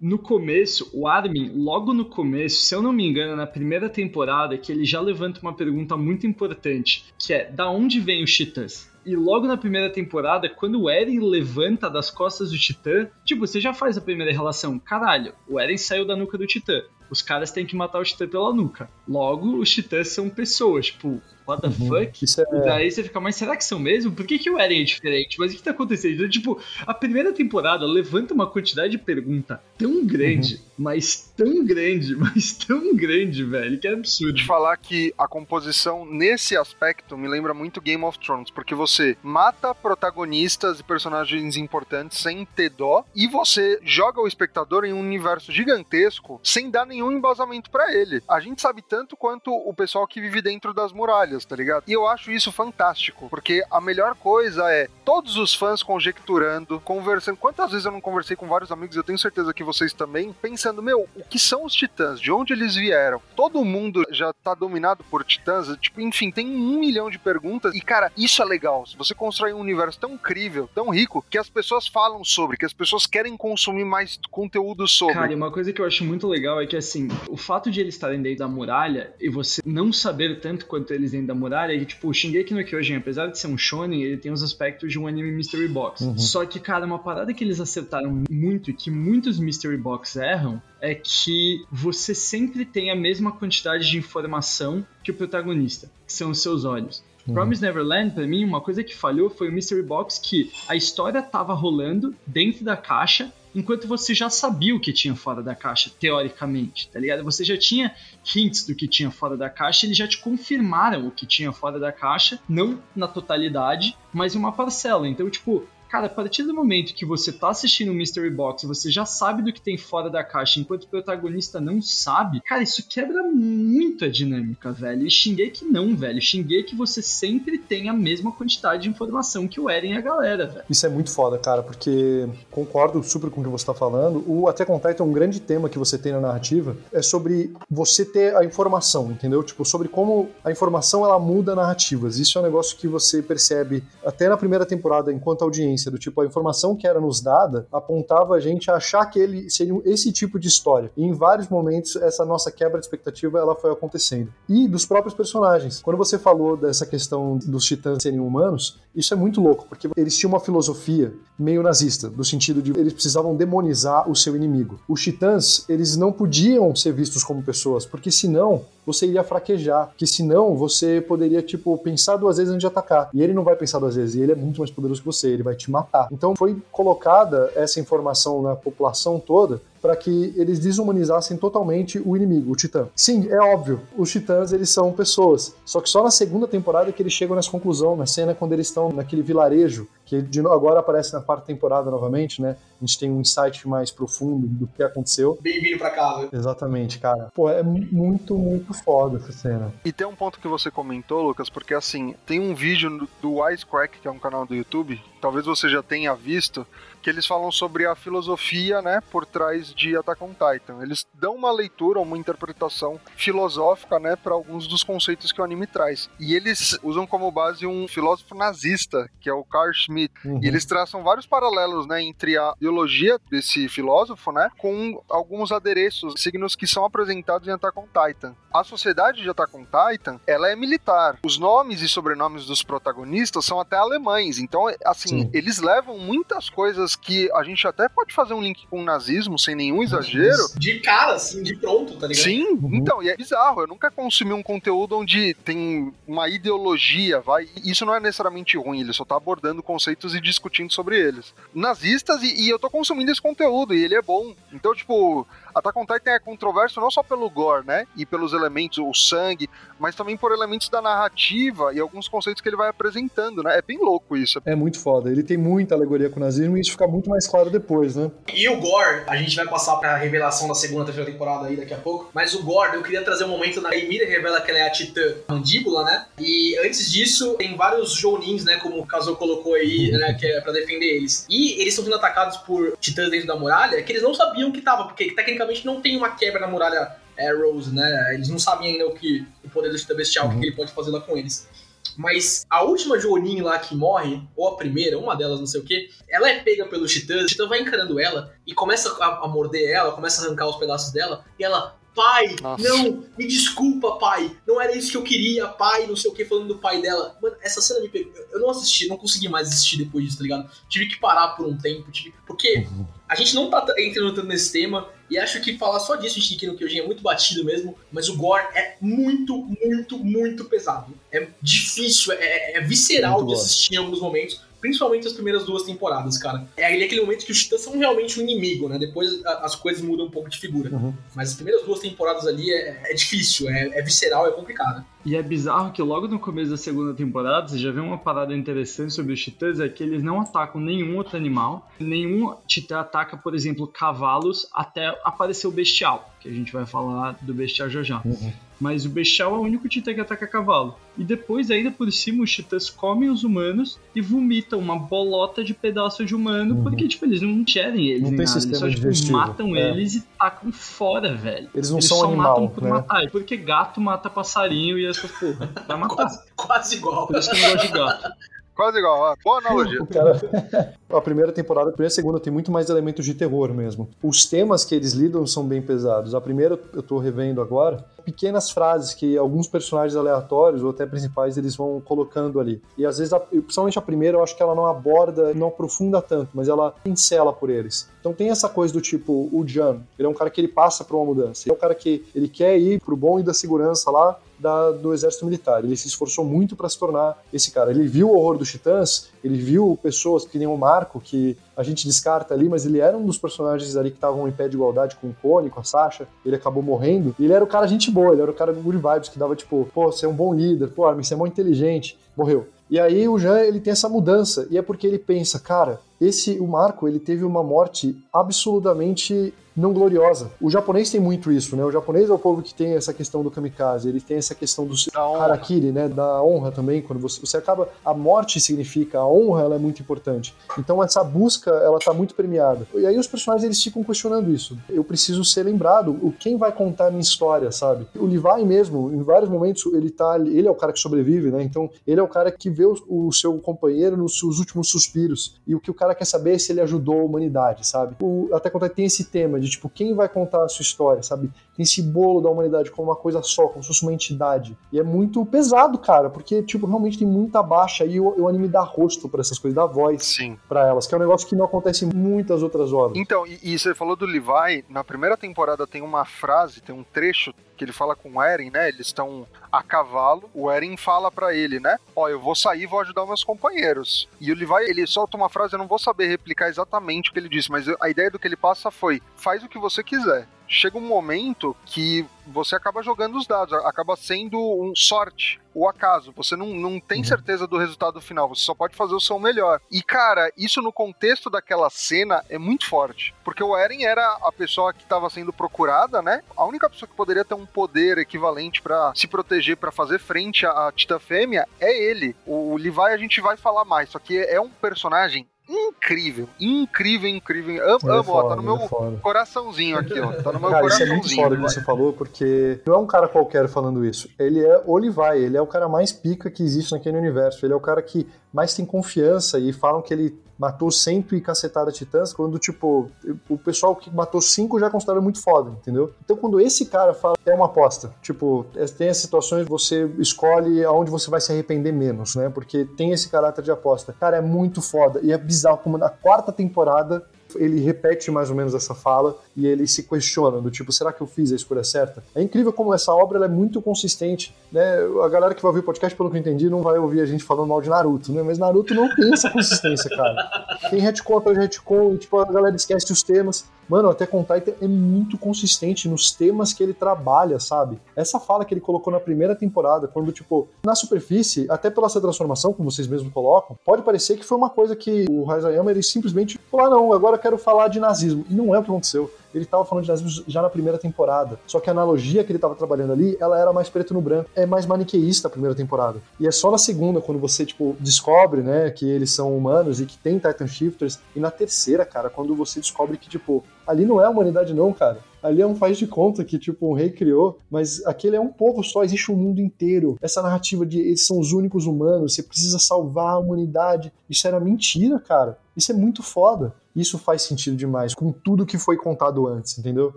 Speaker 4: No começo, o Armin, logo no começo, se eu não me engano, na primeira temporada, que ele já levanta uma pergunta muito importante, que é da onde vem os titãs? E logo na primeira temporada, quando o Eren levanta das costas do Titã, tipo, você já faz a primeira relação. Caralho, o Eren saiu da nuca do Titã. Os caras têm que matar o Titã pela nuca. Logo, os Titãs são pessoas. Tipo, what the fuck?
Speaker 5: Isso é.
Speaker 4: E daí você fica, mas será que são mesmo? Por que, que o Eren é diferente? Mas o que tá acontecendo? Então, tipo, a primeira temporada levanta uma quantidade de pergunta tão grande, mas tão grande, [LAUGHS] mas tão grande, velho, que é absurdo.
Speaker 2: de falar que a composição nesse aspecto me lembra muito Game of Thrones, porque você mata protagonistas e personagens importantes sem ter dó e você joga o espectador em um universo gigantesco sem dar nenhum embasamento pra ele. A gente sabe tanto quanto o pessoal que vive dentro das muralhas, tá ligado? E eu acho isso fantástico, porque a melhor coisa é todos os fãs conjecturando, conversando. Quantas vezes eu não conversei com vários amigos, eu tenho certeza que vocês também, pensando, meu, o que são os titãs? De onde eles vieram? Todo mundo já tá dominado por titãs? Tipo, enfim, tem um milhão de perguntas. E, cara, isso é legal. Se você constrói um universo tão incrível, tão rico, que as pessoas falam sobre, que as pessoas querem consumir mais conteúdo sobre.
Speaker 4: Cara, e uma coisa que eu acho muito legal é que, assim, o fato de eles estarem dentro da muralha e você não saber tanto quanto eles da muralha, que, tipo, o Shingeki no Kyojin, apesar de ser um shonen, ele tem os aspectos de um anime Mystery Box.
Speaker 5: Uhum.
Speaker 4: Só que, cara, uma parada que eles acertaram muito e que muitos Mystery Box erram é que você sempre tem a mesma quantidade de informação que o protagonista, que são os seus olhos.
Speaker 5: Uhum.
Speaker 4: Promise Neverland, pra mim, uma coisa que falhou foi o Mystery Box que a história tava rolando dentro da caixa enquanto você já sabia o que tinha fora da caixa, teoricamente, tá ligado? Você já tinha hints do que tinha fora da caixa, eles já te confirmaram o que tinha fora da caixa, não na totalidade, mas em uma parcela. Então, tipo, Cara, a partir do momento que você tá assistindo o Mystery Box, você já sabe do que tem fora da caixa, enquanto o protagonista não sabe, cara, isso quebra muito a dinâmica, velho. E Shingeki não, velho. Shingeki você sempre tem a mesma quantidade de informação que o Eren e a galera, velho.
Speaker 5: Isso é muito foda, cara, porque concordo super com o que você tá falando. O Attack on Titan, um grande tema que você tem na narrativa é sobre você ter a informação, entendeu? Tipo, sobre como a informação ela muda narrativas. Isso é um negócio que você percebe até na primeira temporada, enquanto audiência do tipo a informação que era nos dada apontava a gente a achar que ele seria esse tipo de história. E em vários momentos essa nossa quebra de expectativa ela foi acontecendo. E dos próprios personagens. Quando você falou dessa questão dos titãs serem humanos, isso é muito louco, porque eles tinham uma filosofia meio nazista, do sentido de eles precisavam demonizar o seu inimigo. Os titãs, eles não podiam ser vistos como pessoas, porque senão você iria fraquejar, porque senão você poderia, tipo, pensar duas vezes antes de atacar. E ele não vai pensar duas vezes, e ele é muito mais poderoso que você, ele vai te matar. Então foi colocada essa informação na população toda para que eles desumanizassem totalmente o inimigo, o Titã. Sim, é óbvio, os Titãs eles são pessoas. Só que só na segunda temporada que eles chegam nessa conclusão, na cena quando eles estão naquele vilarejo, que de, agora aparece na quarta temporada novamente, né? A gente tem um insight mais profundo do que aconteceu.
Speaker 3: Bem-vindo pra casa.
Speaker 5: Exatamente, cara. Pô, é muito, muito foda essa cena.
Speaker 2: E tem um ponto que você comentou, Lucas, porque assim, tem um vídeo do Wisecrack, que é um canal do YouTube, talvez você já tenha visto, que eles falam sobre a filosofia, né, por trás de Attack on Titan. Eles dão uma leitura, uma interpretação filosófica, né, para alguns dos conceitos que o anime traz. E eles usam como base um filósofo nazista, que é o Carl Schmitt. Uhum. E eles traçam vários paralelos, né, entre a ideologia desse filósofo, né, com alguns adereços, signos que são apresentados em Attack on Titan. A sociedade de Attack on Titan, ela é militar. Os nomes e sobrenomes dos protagonistas são até alemães. Então, assim, Sim. eles levam muitas coisas coisas que a gente até pode fazer um link com o nazismo sem nenhum exagero.
Speaker 3: De cara, assim, de pronto, tá ligado?
Speaker 2: Sim, uhum. então, e é bizarro. Eu nunca consumi um conteúdo onde tem uma ideologia, vai. Isso não é necessariamente ruim, ele só tá abordando conceitos e discutindo sobre eles. Nazistas, e, e eu tô consumindo esse conteúdo, e ele é bom. Então, tipo, Attack on Titan é controverso não só pelo gore, né? E pelos elementos, o sangue, mas também por elementos da narrativa e alguns conceitos que ele vai apresentando, né? É bem louco isso.
Speaker 5: É muito foda. Ele tem muita alegoria com o nazismo e isso fica muito mais claro depois, né?
Speaker 3: E o gore, a gente vai passar pra revelação da segunda, terceira temporada aí daqui a pouco. Mas o gore, eu queria trazer um momento na Emília revela que ela é a titã mandíbula, né? E antes disso, tem vários Jounins, né? Como o Kazuo colocou aí, né? Que é pra defender eles. E eles estão sendo atacados por titãs dentro da muralha que eles não sabiam que tava, porque tecnicamente tecnicamente não tem uma quebra na muralha Arrows, né? Eles não sabem ainda o que o poder do Titã Bestial, uhum. o que ele pode fazer lá com eles. Mas a última Jonin lá que morre, ou a primeira, uma delas, não sei o que, ela é pega pelo Titã, o Titã vai encarando ela e começa a, a morder ela, começa a arrancar os pedaços dela, e ela Pai, Nossa. não, me desculpa, pai. Não era isso que eu queria, pai, não sei o que, falando do pai dela. Mano, essa cena me pegou. Eu não assisti, não consegui mais assistir depois disso, tá ligado? Tive que parar por um tempo, tive... porque a gente não tá entrando tanto nesse tema, e acho que falar só disso em Shingeki no Kyojin é muito batido mesmo, mas o gore é muito, muito, muito pesado. É difícil, é, é visceral muito de assistir em alguns momentos principalmente as primeiras duas temporadas, cara. É ali aquele momento que os titãs são realmente um inimigo, né? Depois a, as coisas mudam um pouco de figura. Uhum. Mas as primeiras duas temporadas ali é, é difícil, é, é, visceral, é complicado.
Speaker 4: E é bizarro que logo no começo da segunda temporada você já vê uma parada interessante sobre os titãs, é que eles não atacam nenhum outro animal, nenhum titã ataca, por exemplo, cavalos até aparecer o bestial, que a gente vai falar do bestial já já. Uhum. Mas o Bestial é o único titã que ataca cavalo. E depois, ainda por cima, os titãs comem os humanos e vomitam uma bolota de pedaço de humano, uhum. porque, tipo, eles não querem eles. Não tem nada. Eles só, tipo, matam é. eles e tacam fora, velho.
Speaker 5: Eles não eles são só animal, matam por
Speaker 4: né? matar. Porque gato mata passarinho e essas porra. Vai matar.
Speaker 3: Quase, quase igual.
Speaker 4: Por isso que eu não gosto de gato.
Speaker 2: Quase igual, boa analogia. Cara, [LAUGHS]
Speaker 5: a primeira temporada, a primeira e a segunda tem muito mais elementos de terror mesmo. Os temas que eles lidam são bem pesados. A primeira eu tô revendo agora, pequenas frases que alguns personagens aleatórios ou até principais eles vão colocando ali. E às vezes, a, principalmente a primeira, eu acho que ela não aborda, não aprofunda tanto, mas ela pincela por eles. Então tem essa coisa do tipo, o Jan, ele é um cara que ele passa por uma mudança. Ele é um cara que ele quer ir pro bom e da segurança lá da, do exército militar. Ele se esforçou muito para se tornar esse cara. Ele viu o horror dos titãs, ele viu pessoas que nem o Marco, que a gente descarta ali, mas ele era um dos personagens ali que estavam em pé de igualdade com o Cone, com a Sasha. Ele acabou morrendo. Ele era o cara gente boa, ele era o cara good vibes que dava tipo, pô, você é um bom líder, pô, Armin, você é muito inteligente. Morreu. E aí o Jean, ele tem essa mudança, e é porque ele pensa, cara, esse o Marco, ele teve uma morte absolutamente não gloriosa. O japonês tem muito isso, né? O japonês é o povo que tem essa questão do kamikaze, ele tem essa questão do harakiri, né? Da honra também, quando você, você acaba... A morte significa, a honra, ela é muito importante. Então essa busca, ela tá muito premiada. E aí os personagens, eles ficam questionando isso. Eu preciso ser lembrado, o quem vai contar a minha história, sabe? O Levi mesmo, em vários momentos, ele tá... Ele é o cara que sobrevive, né? Então ele é o cara que vê o, o seu companheiro nos seus últimos suspiros. E o que o cara quer saber é se ele ajudou a humanidade, sabe? O, até quando tem esse tema de tipo, quem vai contar a sua história, sabe? Tem esse bolo da humanidade como uma coisa só, como se fosse uma entidade. E é muito pesado, cara, porque, tipo, realmente tem muita baixa e o, o anime dá rosto para essas coisas, dá voz
Speaker 2: Sim.
Speaker 5: para elas, que é um negócio que não acontece em muitas outras obras.
Speaker 2: Então, e, e, você falou do Levi, na primeira temporada tem uma frase, tem um trecho que ele fala com o Eren, né? Eles estão a cavalo, o Eren fala para ele, né? Ó, eu vou sair e vou ajudar meus companheiros. E o Levi, ele solta uma frase, eu não vou saber replicar exatamente o que ele disse, mas a ideia do que ele passa foi: faz o que você quiser chega um momento que você acaba jogando os dados, acaba sendo um sorte, o acaso. Você não, não tem uhum. certeza do resultado final, você só pode fazer o seu melhor. E, cara, isso no contexto daquela cena é muito forte. Porque o Eren era a pessoa que estava sendo procurada, né? A única pessoa que poderia ter um poder equivalente para se proteger, para fazer frente à Tita Fêmea, é ele. O Levi a gente vai falar mais, só que é um personagem incrível, incrível, incrível. Amo, é amo foda, ó, tá no meu é coraçãozinho aqui, ó. Tá no meu
Speaker 5: cara,
Speaker 2: coraçãozinho.
Speaker 5: Isso é muito foda que você falou, porque não é um cara qualquer falando isso. Ele é Olivai, ele é o cara mais pica que existe naquele universo. Ele é o cara que mais tem confiança e falam que ele matou cento e cacetada titãs, quando, tipo, o pessoal que matou cinco já considera muito foda, entendeu? Então, quando esse cara fala, é uma aposta. Tipo, é, tem as situações você escolhe aonde você vai se arrepender menos, né? Porque tem esse caráter de aposta. Cara, é muito foda. E é bizarro como na quarta temporada ele repete mais ou menos essa fala e ele se questiona do tipo, será que eu fiz a escolha certa? É incrível como essa obra é muito consistente, né? A galera que vai ouvir o podcast, pelo que eu entendi, não vai ouvir a gente falando mal de Naruto, né? Mas Naruto não tem essa consistência, cara. Tem retcon de retcon, tipo, a galera esquece os temas. Mano, até com Titan é muito consistente nos temas que ele trabalha, sabe? Essa fala que ele colocou na primeira temporada, quando, tipo, na superfície, até pela essa transformação, como vocês mesmos colocam, pode parecer que foi uma coisa que o Hazayama, ele simplesmente falou, ah, não, agora eu quero falar de nazismo. E não é o que aconteceu ele estava falando de nazismo já na primeira temporada. Só que a analogia que ele estava trabalhando ali, ela era mais preto no branco. É mais maniqueísta a primeira temporada. E é só na segunda, quando você, tipo, descobre, né, que eles são humanos e que tem Titan Shifters. E na terceira, cara, quando você descobre que, tipo, ali não é a humanidade não, cara. Ali é um faz de conta que, tipo, um rei criou, mas aquele é um povo só, existe um mundo inteiro. Essa narrativa de eles são os únicos humanos, você precisa salvar a humanidade. Isso era mentira, cara. Isso é muito foda. Isso faz sentido demais com tudo que foi contado antes, entendeu?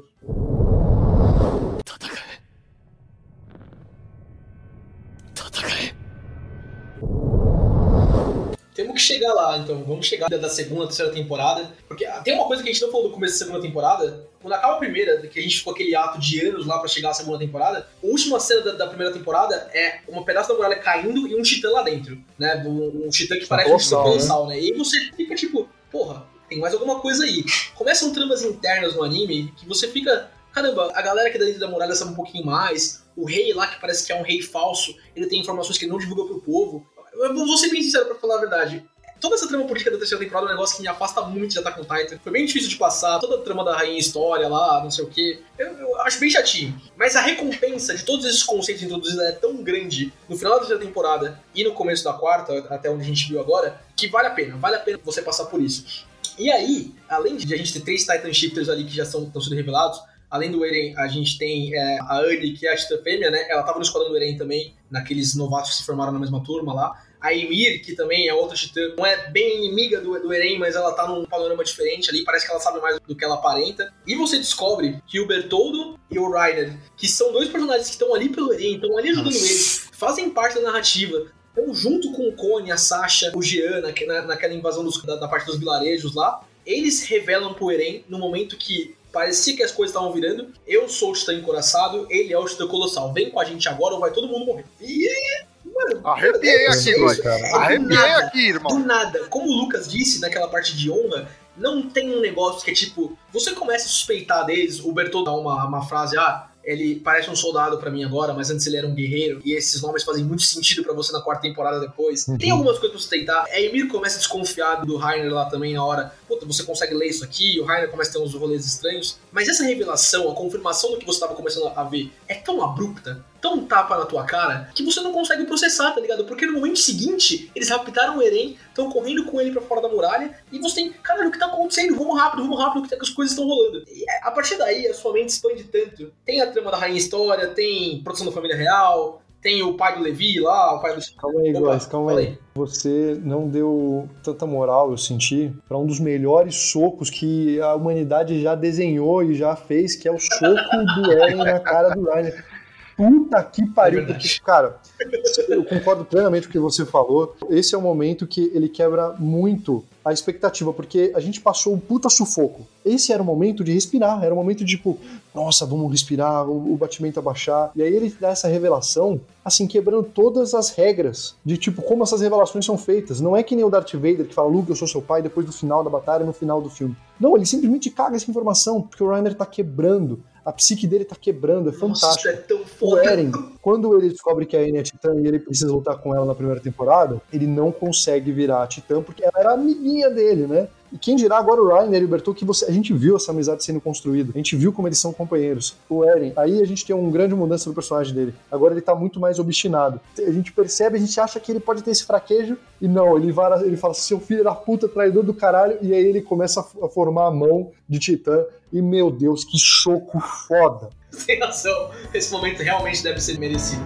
Speaker 3: Que chegar lá, então. Vamos chegar da segunda, terceira temporada. Porque tem uma coisa que a gente não falou no começo da segunda temporada. Quando acaba a primeira, que a gente ficou aquele ato de anos lá para chegar à segunda temporada, a última cena da, da, primeira temporada é uma pedaço da muralha caindo e um titã lá dentro, né? Um, um titã que parece
Speaker 5: colossal,
Speaker 3: um colossal, né? né? E você fica tipo, porra, tem mais alguma coisa aí. Começam tramas internas no anime que você fica. Caramba, a galera que é dentro da muralha sabe um pouquinho mais. O rei lá, que parece que é um rei falso, ele tem informações que ele não divulga pro povo. Eu vou ser bem sincero pra falar a verdade. Toda essa trama política da terceira temporada é um negócio que me afasta muito de Attack on Titan. Foi bem difícil de passar, toda a trama da rainha história lá, não sei o que. Eu, eu, acho bem chatinho. Mas a recompensa de todos esses conceitos introduzidos é tão grande no final da terceira temporada e no começo da quarta, até onde a gente viu agora, que vale a pena. Vale a pena você passar por isso. E aí, além de a gente ter três Titan Shifters ali que já são, estão sendo revelados, além do Eren, a gente tem é, a Annie, que é a Tita Fêmea, né? Ela tava no esquadrão do Eren também, naqueles novatos que se formaram na mesma turma lá. A Ymir, que também é outra Titã, não é bem inimiga do, do Eren, mas ela tá num panorama diferente ali, parece que ela sabe mais do que ela aparenta. E você descobre que o Bertoldo e o Reiner, que são dois personagens que estão ali pelo Eren, estão ali ajudando Nossa. eles, fazem parte da narrativa, então, junto com o Cone, a Sasha, o Jean, na, naquela invasão dos, da, da, parte dos vilarejos lá, eles revelam pro Eren no momento que parecia que as coisas estavam virando. Eu sou o Titã encoraçado, ele é o Titã Colossal. Vem com a gente agora ou vai todo mundo morrer. E.
Speaker 2: Mano, Arrepiei aqui,
Speaker 3: é, Arrepiei nada, aqui, irmão. Do nada. Como o Lucas disse naquela parte de honra, não tem um negócio que é tipo, você começa a suspeitar deles, o Bertoldo dá uma, uma frase, ah, ele parece um soldado pra mim agora, mas antes ele era um guerreiro, e esses nomes fazem muito sentido pra você na quarta temporada depois. Tem algumas coisas pra você tentar. A Emir começa a desconfiar do Rainer lá também na hora. Puta, você consegue ler isso aqui, o Rainer começa a ter uns rolês estranhos. Mas essa revelação, a confirmação do que você tava começando a ver, é tão abrupta, tão tapa na tua cara, que você não consegue processar, tá ligado? Porque no momento seguinte, eles raptaram o Eren, estão correndo com ele pra fora da muralha, e você tem, caralho, o que tá acontecendo? Vamos rápido, vamos rápido, que as coisas estão rolando. E é, a partir daí, a sua mente expande tanto. Tem a trama da Rainha História, tem produção da família real, tem o pai do Levi lá, o pai do.
Speaker 5: Calma aí, Góis, calma aí. Você não deu tanta moral, eu senti, pra um dos melhores socos que a humanidade já desenhou e já fez, que é o soco do Eren na cara do Rainer. Puta que pariu,
Speaker 3: É
Speaker 5: porque, cara, eu concordo plenamente com o que você falou. Esse é o momento que ele quebra muito a expectativa, porque a gente passou um puta sufoco. Esse era o momento de respirar, era o momento de tipo, nossa, vamos respirar, o, o batimento abaixar. E aí ele dá essa revelação, assim, quebrando todas as regras de tipo como essas revelações são feitas. Não é que nem o Darth Vader que fala, Luke, eu sou seu pai, depois do final da batalha, no final do filme. Não, ele simplesmente caga essa informação, porque o Reiner tá quebrando, a psique dele tá quebrando, é
Speaker 3: Nossa,
Speaker 5: fantástico.
Speaker 3: é tão
Speaker 5: O
Speaker 3: foda.
Speaker 5: Eren, quando ele descobre que a Anne é titã e ele precisa lutar com ela na primeira temporada, ele não consegue virar a titã porque ela era amiguinha dele, né? E quem dirá agora o Ryan e o que você, a gente viu essa amizade sendo construída, a gente viu como eles são companheiros. O Eren, aí a gente tem uma grande mudança do personagem dele. Agora ele tá muito mais obstinado. A gente percebe, a gente acha que ele pode ter esse fraquejo, e não, ele, vara, ele fala, seu filho da puta, traidor do caralho, e aí ele começa a, formar a mão de titã, e meu Deus, que choco foda.
Speaker 3: Sem razão. Esse momento realmente deve ser merecido.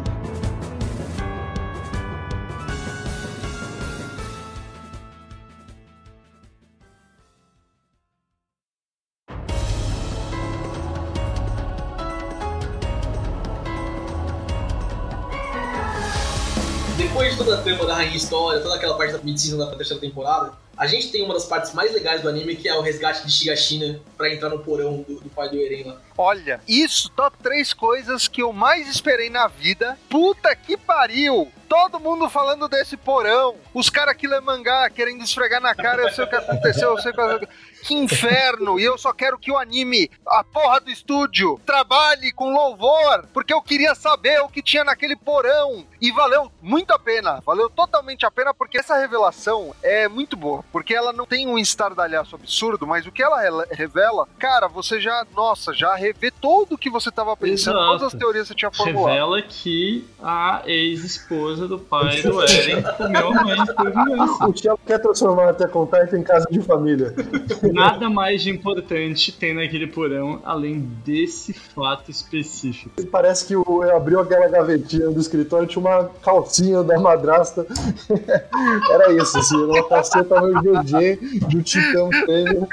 Speaker 3: Toda a trama da Rainha História, toda aquela parte da medicina da terceira temporada, a gente tem uma das partes mais legais do anime, que é o resgate de Shigashina pra entrar no porão do, do pai do Eren lá.
Speaker 2: Olha, isso, top três coisas que eu mais esperei na vida. Puta que pariu! Todo mundo falando desse porão. Os caras que lê mangá querendo esfregar na cara, eu sei o que aconteceu, eu sei o que Que inferno! E eu só quero que o anime, a porra do estúdio, trabalhe com louvor, porque eu queria saber o que tinha naquele porão. E valeu muito a pena, valeu totalmente a pena, porque essa revelação é muito boa. Porque ela não tem um estardalhaço absurdo, mas o que ela revela, cara, você já, nossa, já revê tudo o que você tava pensando,
Speaker 4: Exato.
Speaker 2: todas as teorias que você tinha formulado.
Speaker 4: Revela que a ex-esposa do pai [LAUGHS] do Eren comeu a mãe por vingança.
Speaker 5: O Thiago quer transformar até contar em casa de família. [LAUGHS]
Speaker 4: Nada mais de importante tem naquele porão além desse fato específico.
Speaker 5: Parece que o, abriu aquela gavetinha do escritório tinha uma calcinha da madrasta. [LAUGHS] Era isso, assim, uma calcinha tamanho GG um titã fêmea.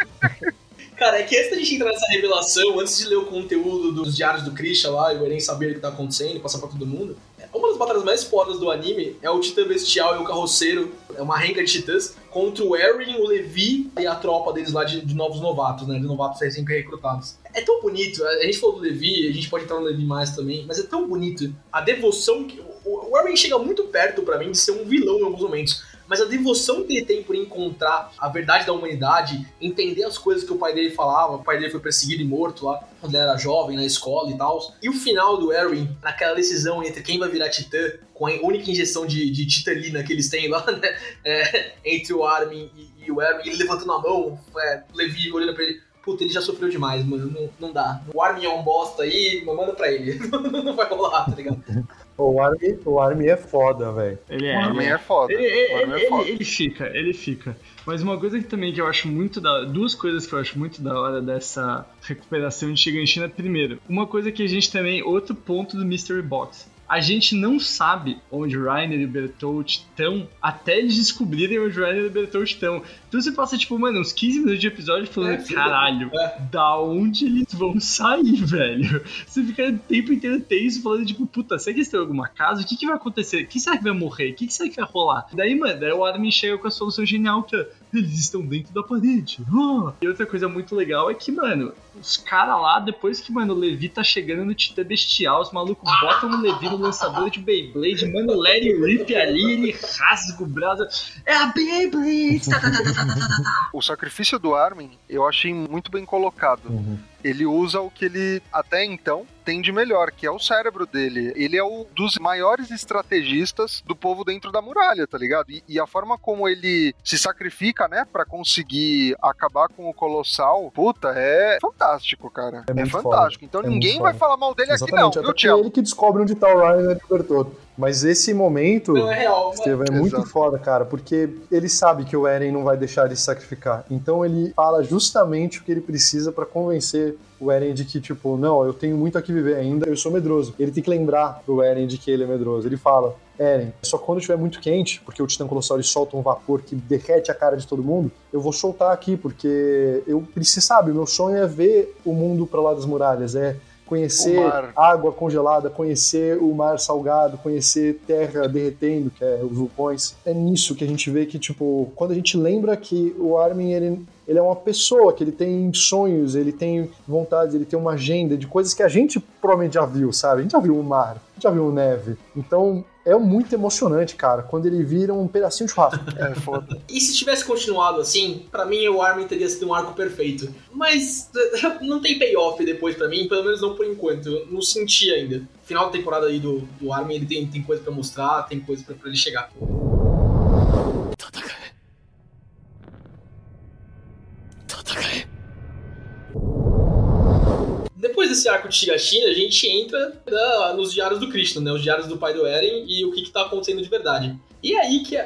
Speaker 3: Cara, é que antes da gente entrar nessa revelação, antes de ler o conteúdo dos diários do Krisha lá e o Eren saber o que tá acontecendo e passar pra todo mundo, uma das batalhas mais fodas do anime é o Titã Bestial e o Carroceiro, é uma renca de titãs, contra o Eren, o Levi e a tropa deles lá de, de novos novatos, né? De novatos recém-recrutados. É tão bonito, a gente falou do Levi, a gente pode entrar no Levi mais também, mas é tão bonito a devoção que. O, o Eren chega muito perto pra mim de ser um vilão em alguns momentos. Mas a devoção que ele tem por encontrar a verdade da humanidade, entender as coisas que o pai dele falava, o pai dele foi perseguido e morto lá, quando ele era jovem, na escola e tal. E o final do Eren, naquela decisão entre quem vai virar Titã, com a única injeção de, de titanina que eles têm lá, [LAUGHS] né? É, entre o Armin e, e o Eren, ele levantando a mão, é, Levi olhando pra ele. Puta, ele já sofreu demais, mano. Não, não dá. O Armin é um bosta aí, manda pra ele. [LAUGHS] não vai rolar, tá ligado? [LAUGHS]
Speaker 5: O Armin, o Armin é foda, velho.
Speaker 4: Ele
Speaker 2: O
Speaker 4: é.
Speaker 2: Armin
Speaker 4: ele é.
Speaker 2: foda.
Speaker 4: Ele,
Speaker 2: O
Speaker 4: ele,
Speaker 2: Armin é
Speaker 4: ele-
Speaker 2: foda.
Speaker 4: ele fica, ele fica. Mas uma coisa que também que eu acho muito da. Duas coisas que eu acho muito da hora dessa recuperação de Shiganshina. Primeiro, uma coisa que a gente também. Outro ponto do Mystery Box. A gente não sabe onde o Reiner e o Bertolt estão até eles descobrirem onde o Reiner e o Bertolt estão. Então você passa, tipo, mano, uns 15 minutos de episódio falando,
Speaker 3: É,
Speaker 4: caralho,
Speaker 3: É.
Speaker 4: da onde eles vão sair, [LAUGHS] velho? Você fica o tempo inteiro tenso falando, tipo, puta, será que eles têm alguma casa? O que, que vai acontecer? Quem será que vai morrer? O que, que será que vai rolar? Daí, mano, daí o Armin chega com a solução genial que é, eles estão dentro da parede. Ah! E outra coisa muito legal é que, mano, os caras lá, depois que, mano, o Levi tá chegando no Titã Bestial, os malucos botam o Levi no lançador de Beyblade, mano, o Larry Rip ali, ele rasga o braço. É a Beyblade! Tá, tá, tá.
Speaker 2: O sacrifício do Armin eu achei muito bem colocado.
Speaker 5: Uhum.
Speaker 2: Ele usa o que ele até então tem de melhor, que é o cérebro dele. Ele é um dos maiores estrategistas do povo dentro da muralha, tá ligado? E, e a forma como ele se sacrifica, né, Pra conseguir acabar com o Colossal, puta, é fantástico, cara.
Speaker 5: É
Speaker 2: É,
Speaker 5: muito
Speaker 2: fantástico. Então
Speaker 5: É
Speaker 2: ninguém vai
Speaker 5: foda.
Speaker 2: falar mal dele aqui não,
Speaker 5: Exatamente,
Speaker 2: viu,
Speaker 5: é ele que descobre onde tá o Ryan e libertou. Mas esse momento,
Speaker 3: Não, é real.
Speaker 5: É muito
Speaker 2: Exato.
Speaker 5: foda, cara, porque ele sabe que o Eren não vai deixar ele se sacrificar. Então ele fala justamente o que ele precisa pra convencer o Eren de que, tipo, não, eu tenho muito a que viver ainda, eu sou medroso. Ele tem que lembrar pro Eren de que ele é medroso. Ele fala, Eren, só quando estiver muito quente, porque o Titã Colossal ele solta um vapor que derrete a cara de todo mundo, eu vou soltar aqui, porque eu, você sabe, meu sonho é ver o mundo pra lá das muralhas, é conhecer água congelada, conhecer o mar salgado, conhecer terra derretendo, que é os vulcões. É nisso que a gente vê que, tipo, quando a gente lembra que o Armin, ele, ele é uma pessoa, que ele tem sonhos, ele tem vontades, ele tem uma agenda de coisas que a gente provavelmente já viu, sabe? A gente já viu o mar, já viu neve. Então, é muito emocionante, cara, quando ele vira um pedacinho de churrasco. [LAUGHS]
Speaker 2: É foda.
Speaker 3: E se tivesse continuado assim, pra mim o Armin teria sido um arco perfeito. Mas [LAUGHS] não tem payoff depois pra mim, pelo menos não por enquanto. Eu não senti ainda. Final da temporada aí do, do Armin, ele tem, tem coisa pra mostrar, tem coisa pra ele chegar. Desse arco de Shigashina, a gente entra na- nos diários do Krishna, né? Os diários do pai do Eren e o que, que tá acontecendo de verdade. E é aí que a,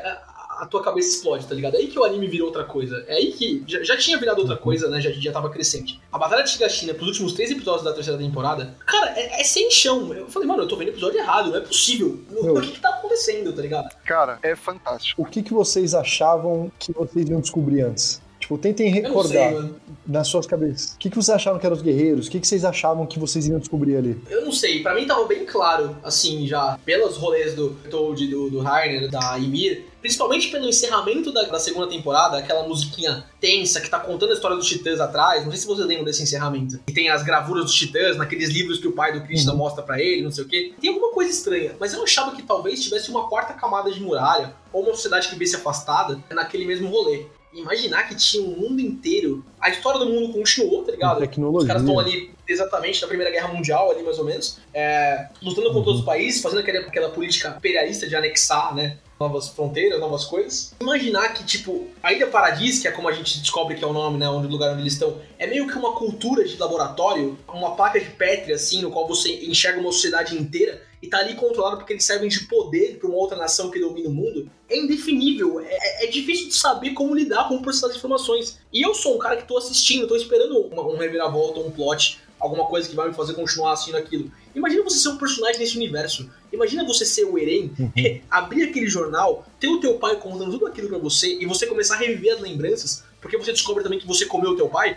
Speaker 3: a- tua cabeça explode, tá ligado? É aí que o anime virou outra coisa. É aí que. Já, já tinha virado outra coisa, né? Já, já tava crescente. A Batalha de Shigashina, pros últimos três episódios da terceira temporada, cara, é, é sem chão. Eu falei, mano, eu tô vendo o episódio errado, não é possível. O que, que tá acontecendo, tá ligado?
Speaker 2: Cara, é fantástico.
Speaker 5: O que, que vocês achavam que vocês iam descobrir antes? Tipo, tentem recordar
Speaker 3: sei,
Speaker 5: nas suas cabeças. O que, que vocês achavam que eram os guerreiros? O que, que vocês achavam que vocês iam descobrir ali?
Speaker 3: Eu não sei, pra mim tava bem claro, assim, já, pelos rolês do Toad, do, do Rainer, da Ymir, principalmente pelo encerramento da, da segunda temporada, aquela musiquinha tensa que tá contando a história dos titãs atrás, não sei se vocês lembram desse encerramento, que tem as gravuras dos titãs, naqueles livros que o pai do Krishna
Speaker 5: Uhum.
Speaker 3: mostra pra ele, não sei o quê. Tem alguma coisa estranha, mas eu achava que talvez tivesse uma quarta camada de muralha, ou uma sociedade que visse afastada, naquele mesmo rolê. Imaginar que tinha um mundo inteiro, a história do mundo continuou, tá ligado? Os
Speaker 5: Tecnologia.
Speaker 3: caras estão ali exatamente na Primeira Guerra Mundial, ali mais ou menos, é, lutando contra
Speaker 5: Uhum.
Speaker 3: outros países, fazendo aquela, aquela política imperialista de anexar, né? Novas fronteiras, novas coisas. Imaginar que, tipo, a Ilha Paradis, que é como a gente descobre que é o nome, né? Onde o lugar onde eles estão, é meio que uma cultura de laboratório, uma placa de Petri, assim, no qual você enxerga uma sociedade inteira e tá ali controlado porque eles servem de poder pra uma outra nação que domina o mundo. É indefinível, é, é difícil de saber como lidar com processar as informações. E eu sou um cara que tô assistindo, tô esperando uma, um reviravolta, um plot, alguma coisa que vai me fazer continuar assistindo aquilo. Imagina você ser um personagem nesse universo. Imagina você ser o Eren, [LAUGHS] abrir aquele jornal, ter o teu pai contando tudo aquilo pra você e você começar a reviver as lembranças, porque você descobre também que você comeu o teu pai,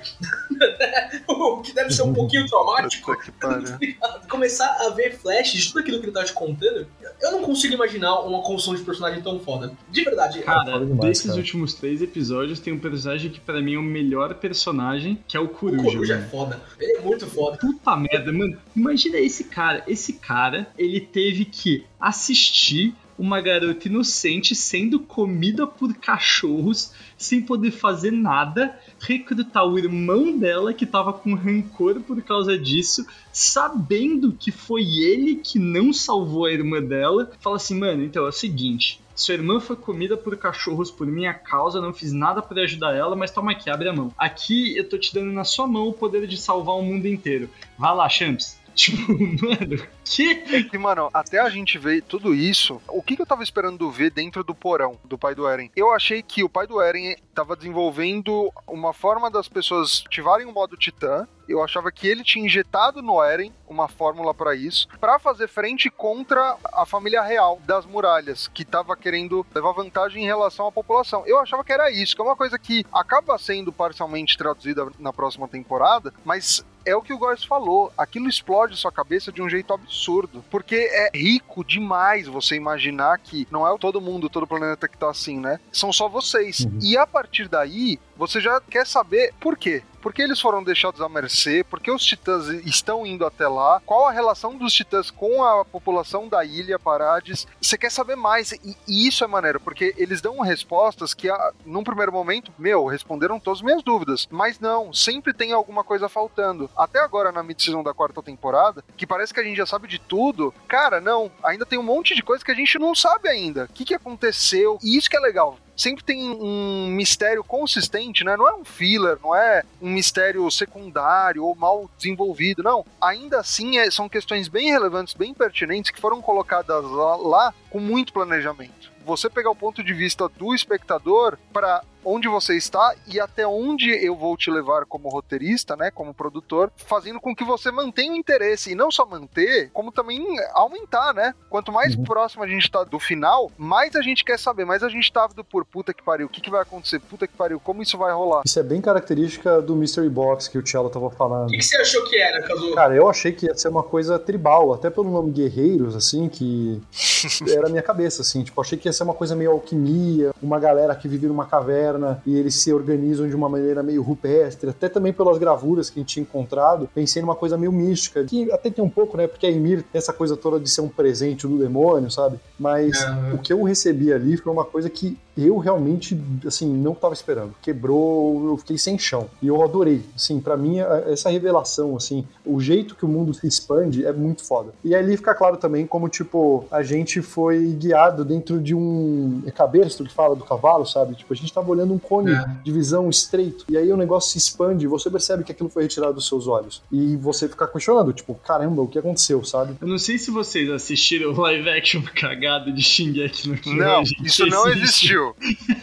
Speaker 3: [LAUGHS] o que deve ser um pouquinho traumático.
Speaker 2: Puta que pariu. [LAUGHS]
Speaker 3: Começar a ver flashes de tudo aquilo que ele tá te contando, eu não consigo imaginar uma construção de personagem tão foda. De verdade.
Speaker 4: Cara,
Speaker 5: foda demais,
Speaker 4: desses
Speaker 5: cara.
Speaker 4: últimos três episódios, tem um personagem que pra mim é o melhor personagem, que é o
Speaker 3: o
Speaker 4: Coruja.
Speaker 3: Coruja é
Speaker 4: mano.
Speaker 3: foda. Ele é muito foda.
Speaker 4: Puta merda, mano. Imagina esse cara. Esse cara, ele teve que assistir uma garota inocente sendo comida por cachorros sem poder fazer nada, recrutar o irmão dela que tava com rancor por causa disso, sabendo que foi ele que não salvou a irmã dela. Fala assim, mano, então é o seguinte. Sua irmã foi comida por cachorros por minha causa, não fiz nada pra ajudar ela, mas toma aqui, abre a mão. Aqui eu tô te dando na sua mão o poder de salvar o mundo inteiro. Vai lá, Champs. Tipo, [LAUGHS] mano, que?
Speaker 2: É que, mano, até a gente ver tudo isso, o que, que eu tava esperando ver dentro do porão do pai do Eren? Eu achei que o pai do Eren tava desenvolvendo uma forma das pessoas ativarem o modo Titã. Eu achava que ele tinha injetado no Eren uma fórmula pra isso, pra fazer frente contra a família real das muralhas, que tava querendo levar vantagem em relação à população. Eu achava que era isso, que é uma coisa que acaba sendo parcialmente traduzida na próxima temporada, mas é o que o Góes falou. Aquilo explode sua cabeça de um jeito absurdo. Porque é rico demais você imaginar que não é todo mundo, todo planeta que tá assim, né? São só vocês.
Speaker 5: Uhum.
Speaker 2: E a partir daí, você já quer saber por quê. Por que eles foram deixados à mercê? Por que os titãs estão indo até lá? Qual a relação dos titãs com a população da ilha Parades? Você quer saber mais. E, isso é maneiro, porque eles dão respostas que, ah, num primeiro momento, meu, responderam todas as minhas dúvidas. Mas não, sempre tem alguma coisa faltando. Até agora, na mid-season da quarta temporada, que parece que a gente já sabe de tudo. Cara, não. Ainda tem um monte de coisa que a gente não sabe ainda. O que, que aconteceu? E isso que é legal sempre tem um mistério consistente, né? Não é um filler, não é um mistério secundário ou mal desenvolvido, não. Ainda assim, é- são questões bem relevantes, bem pertinentes, que foram colocadas lá, lá com muito planejamento. Você pegar o ponto de vista do espectador para onde você está e até onde eu vou te levar como roteirista, né, como produtor, fazendo com que você mantenha o interesse e não só manter, como também aumentar, né? Quanto mais
Speaker 5: Uhum.
Speaker 2: próximo a gente tá do final, mais a gente quer saber, mais a gente tá ávido por puta que pariu, o que, que vai acontecer, puta que pariu, como isso vai rolar.
Speaker 5: Isso é bem característica do Mystery Box que o Cello tava falando.
Speaker 3: O que, que você achou que era, Kazu?
Speaker 5: Cara, eu achei que ia ser uma coisa tribal, até pelo nome Guerreiros, assim, que [LAUGHS] era a minha cabeça, assim. Tipo, achei que ia ser uma coisa meio alquimia, uma galera que vive numa caverna e eles se organizam de uma maneira meio rupestre, até também pelas gravuras que a gente tinha encontrado. Pensei numa coisa meio mística, que até tem um pouco, né? Porque a Emir tem essa coisa toda de ser um presente do demônio, sabe? Mas
Speaker 3: É.
Speaker 5: o que eu recebi ali foi uma coisa que eu realmente, assim, não tava esperando. Quebrou, eu fiquei sem chão. E eu adorei. Assim, para mim, essa revelação, assim, o jeito que o mundo se expande é muito foda. E ali fica claro também como, tipo, a gente foi guiado dentro de um cabestro que fala do cavalo, sabe? Tipo, a gente tava olhando um cone
Speaker 3: É.
Speaker 5: de visão estreito. E aí o negócio se expande e você percebe que aquilo foi retirado dos seus olhos. E você fica questionando, tipo, caramba, o que aconteceu, sabe?
Speaker 4: Eu não sei se vocês assistiram o live action [LAUGHS] cagado de Shingeki no Kyojin.
Speaker 2: Não, isso não existiu.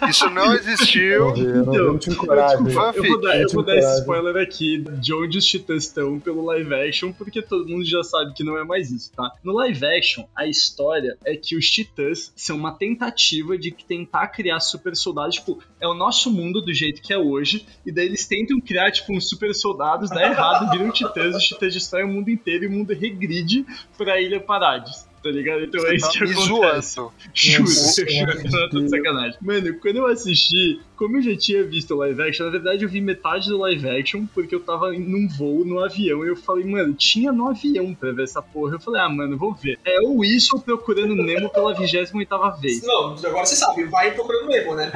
Speaker 2: Isso não [LAUGHS] existiu.
Speaker 5: Eu, eu, não- eu coragem.
Speaker 4: Eu vou dar, eu
Speaker 5: Fanfic,
Speaker 4: vou dar esse spoiler aqui de onde os titãs estão pelo live action, porque todo mundo já sabe que não é mais isso, tá? No live action, a história é que os titãs são uma tentativa de tentar criar super soldados, tipo, é o nosso mundo do jeito que é hoje, e daí eles tentam criar, tipo, uns super soldados, dá errado, viram titãs, os titãs destroem o mundo inteiro e o mundo regride pra Ilha Parades. Tá ligado? Então é
Speaker 2: Você
Speaker 4: isso
Speaker 2: tá
Speaker 4: que
Speaker 2: me
Speaker 4: acontece.
Speaker 2: zoando.
Speaker 4: Juro, [LAUGHS] tô de sacanagem. Mano, quando eu assisti, como eu já tinha visto o live action, na verdade eu vi metade do live action porque eu tava num voo, no avião, e eu falei, mano, tinha no avião pra ver essa porra. Eu falei, ah, mano, vou ver. É o Wilson procurando Nemo pela 28 vez.
Speaker 3: Não, agora você sabe, vai procurando Nemo, né?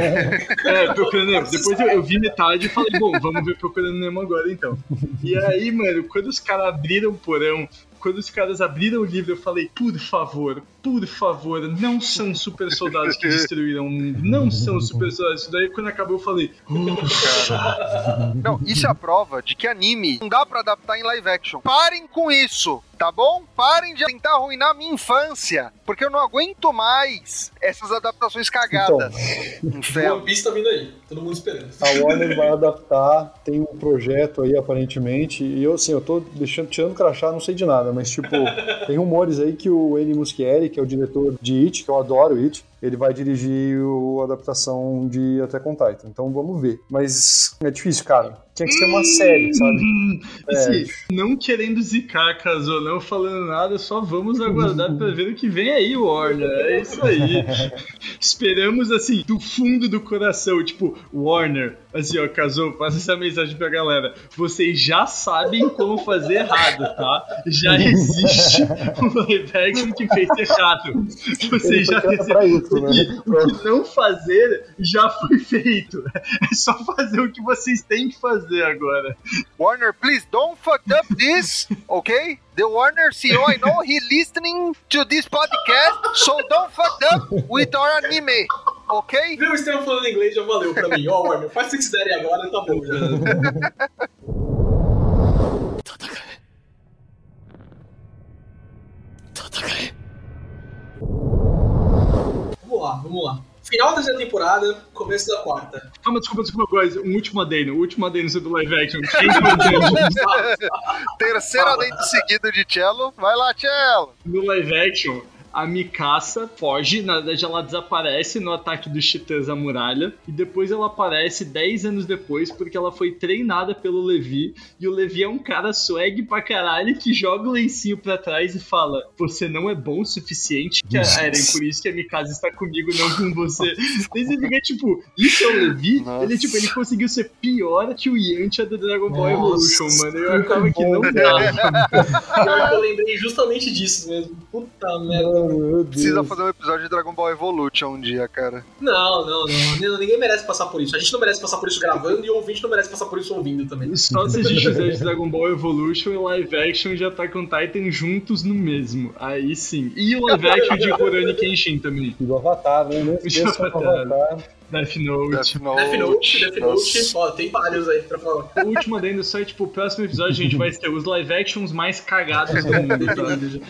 Speaker 4: É, procurando Nemo. Depois eu, eu vi metade e falei, bom, vamos ver procurando Nemo agora então. E aí, mano, quando os caras abriram o porão, quando os caras abriram o livro, eu falei, por favor, por favor, não são super soldados que destruíram o mundo, não são super soldados. Daí, quando acabou, eu falei, "Ufa."
Speaker 2: Não, isso é a prova de que anime não dá pra adaptar em live action. Parem com isso, tá bom? Parem de tentar arruinar a minha infância, porque eu não aguento mais essas adaptações cagadas. Inferno.
Speaker 3: One Piece tá vindo aí, todo mundo esperando.
Speaker 5: A Warner vai adaptar, tem um projeto aí aparentemente, e eu assim, eu tô deixando, tirando crachá, não sei de nada, mas tipo, [LAUGHS] tem rumores aí que o Andy Muschietti, que é o diretor de It, que eu adoro It, ele vai dirigir o- a adaptação de Attack on Titan. Então vamos ver. Mas é difícil, cara. Tinha que ser uma série, sabe?
Speaker 4: Hum,
Speaker 5: É.
Speaker 4: não querendo zicar, casou, não falando nada, só vamos aguardar pra ver o que vem aí, Warner. É isso aí. [LAUGHS] Esperamos, assim, do fundo do coração, tipo, Warner, assim, ó, casou, passa essa mensagem pra galera. Vocês já sabem como fazer errado, tá? Já [LAUGHS] existe um live action que fez errado. Vocês já
Speaker 5: isso, né?
Speaker 4: o que não fazer já foi feito. É só fazer o que vocês têm que fazer agora.
Speaker 2: Warner, please don't fuck up this, okay? The Warner CEO, I know he listening to this podcast, so don't fuck up with our anime, okay?
Speaker 3: Viu o Estevam falando inglês, já valeu pra mim. Ó, Warner, faz o que quiserem agora, tá bom já. Vamos lá, vamos lá. Final da terceira temporada, começo da quarta.
Speaker 4: Calma, desculpa, desculpa, coisa. Um último adeno, um último adeno sobre o live action.
Speaker 2: Terceiro adendo seguido de Cello. Vai lá, Cello.
Speaker 4: no live action, a Mikasa foge, na verdade ela desaparece no ataque dos titãs à muralha, e depois ela aparece 10 anos depois porque ela foi treinada pelo Levi, e o Levi é um cara swag pra caralho que joga o lencinho pra trás e fala: Você não é bom o suficiente, que Eren, por isso que a Mikasa está comigo, não com você. Daí você fica tipo, isso é o Levi?
Speaker 2: Nossa.
Speaker 4: Ele, tipo, ele conseguiu ser pior que o Yantia do Dragon Ball
Speaker 5: Nossa,
Speaker 4: Evolution, mano. Eu achava que não
Speaker 5: bom.
Speaker 4: dava.
Speaker 3: Eu lembrei justamente disso mesmo. Puta merda.
Speaker 5: Mano.
Speaker 2: Precisa fazer um episódio de Dragon Ball Evolution um dia, cara.
Speaker 3: Não, não, não. Ninguém merece passar por isso. A gente não merece passar por isso gravando e o ouvinte não merece passar por isso ouvindo também.
Speaker 4: Só se a gente fizer de Dragon Ball Evolution e live action de Attack on Titan juntos no mesmo. Aí sim. E o live action de Rurouni Kenshin também.
Speaker 5: E do Avatar, né? Não [LAUGHS] esqueça do
Speaker 4: Avatar.
Speaker 5: Avatar.
Speaker 4: Death Note.
Speaker 2: Death Note.
Speaker 3: Death Note, Death Note, ó, tem vários aí pra falar.
Speaker 4: O último adendo só é tipo, o próximo episódio a gente vai ter os live actions mais cagados do mundo, [LAUGHS] tá?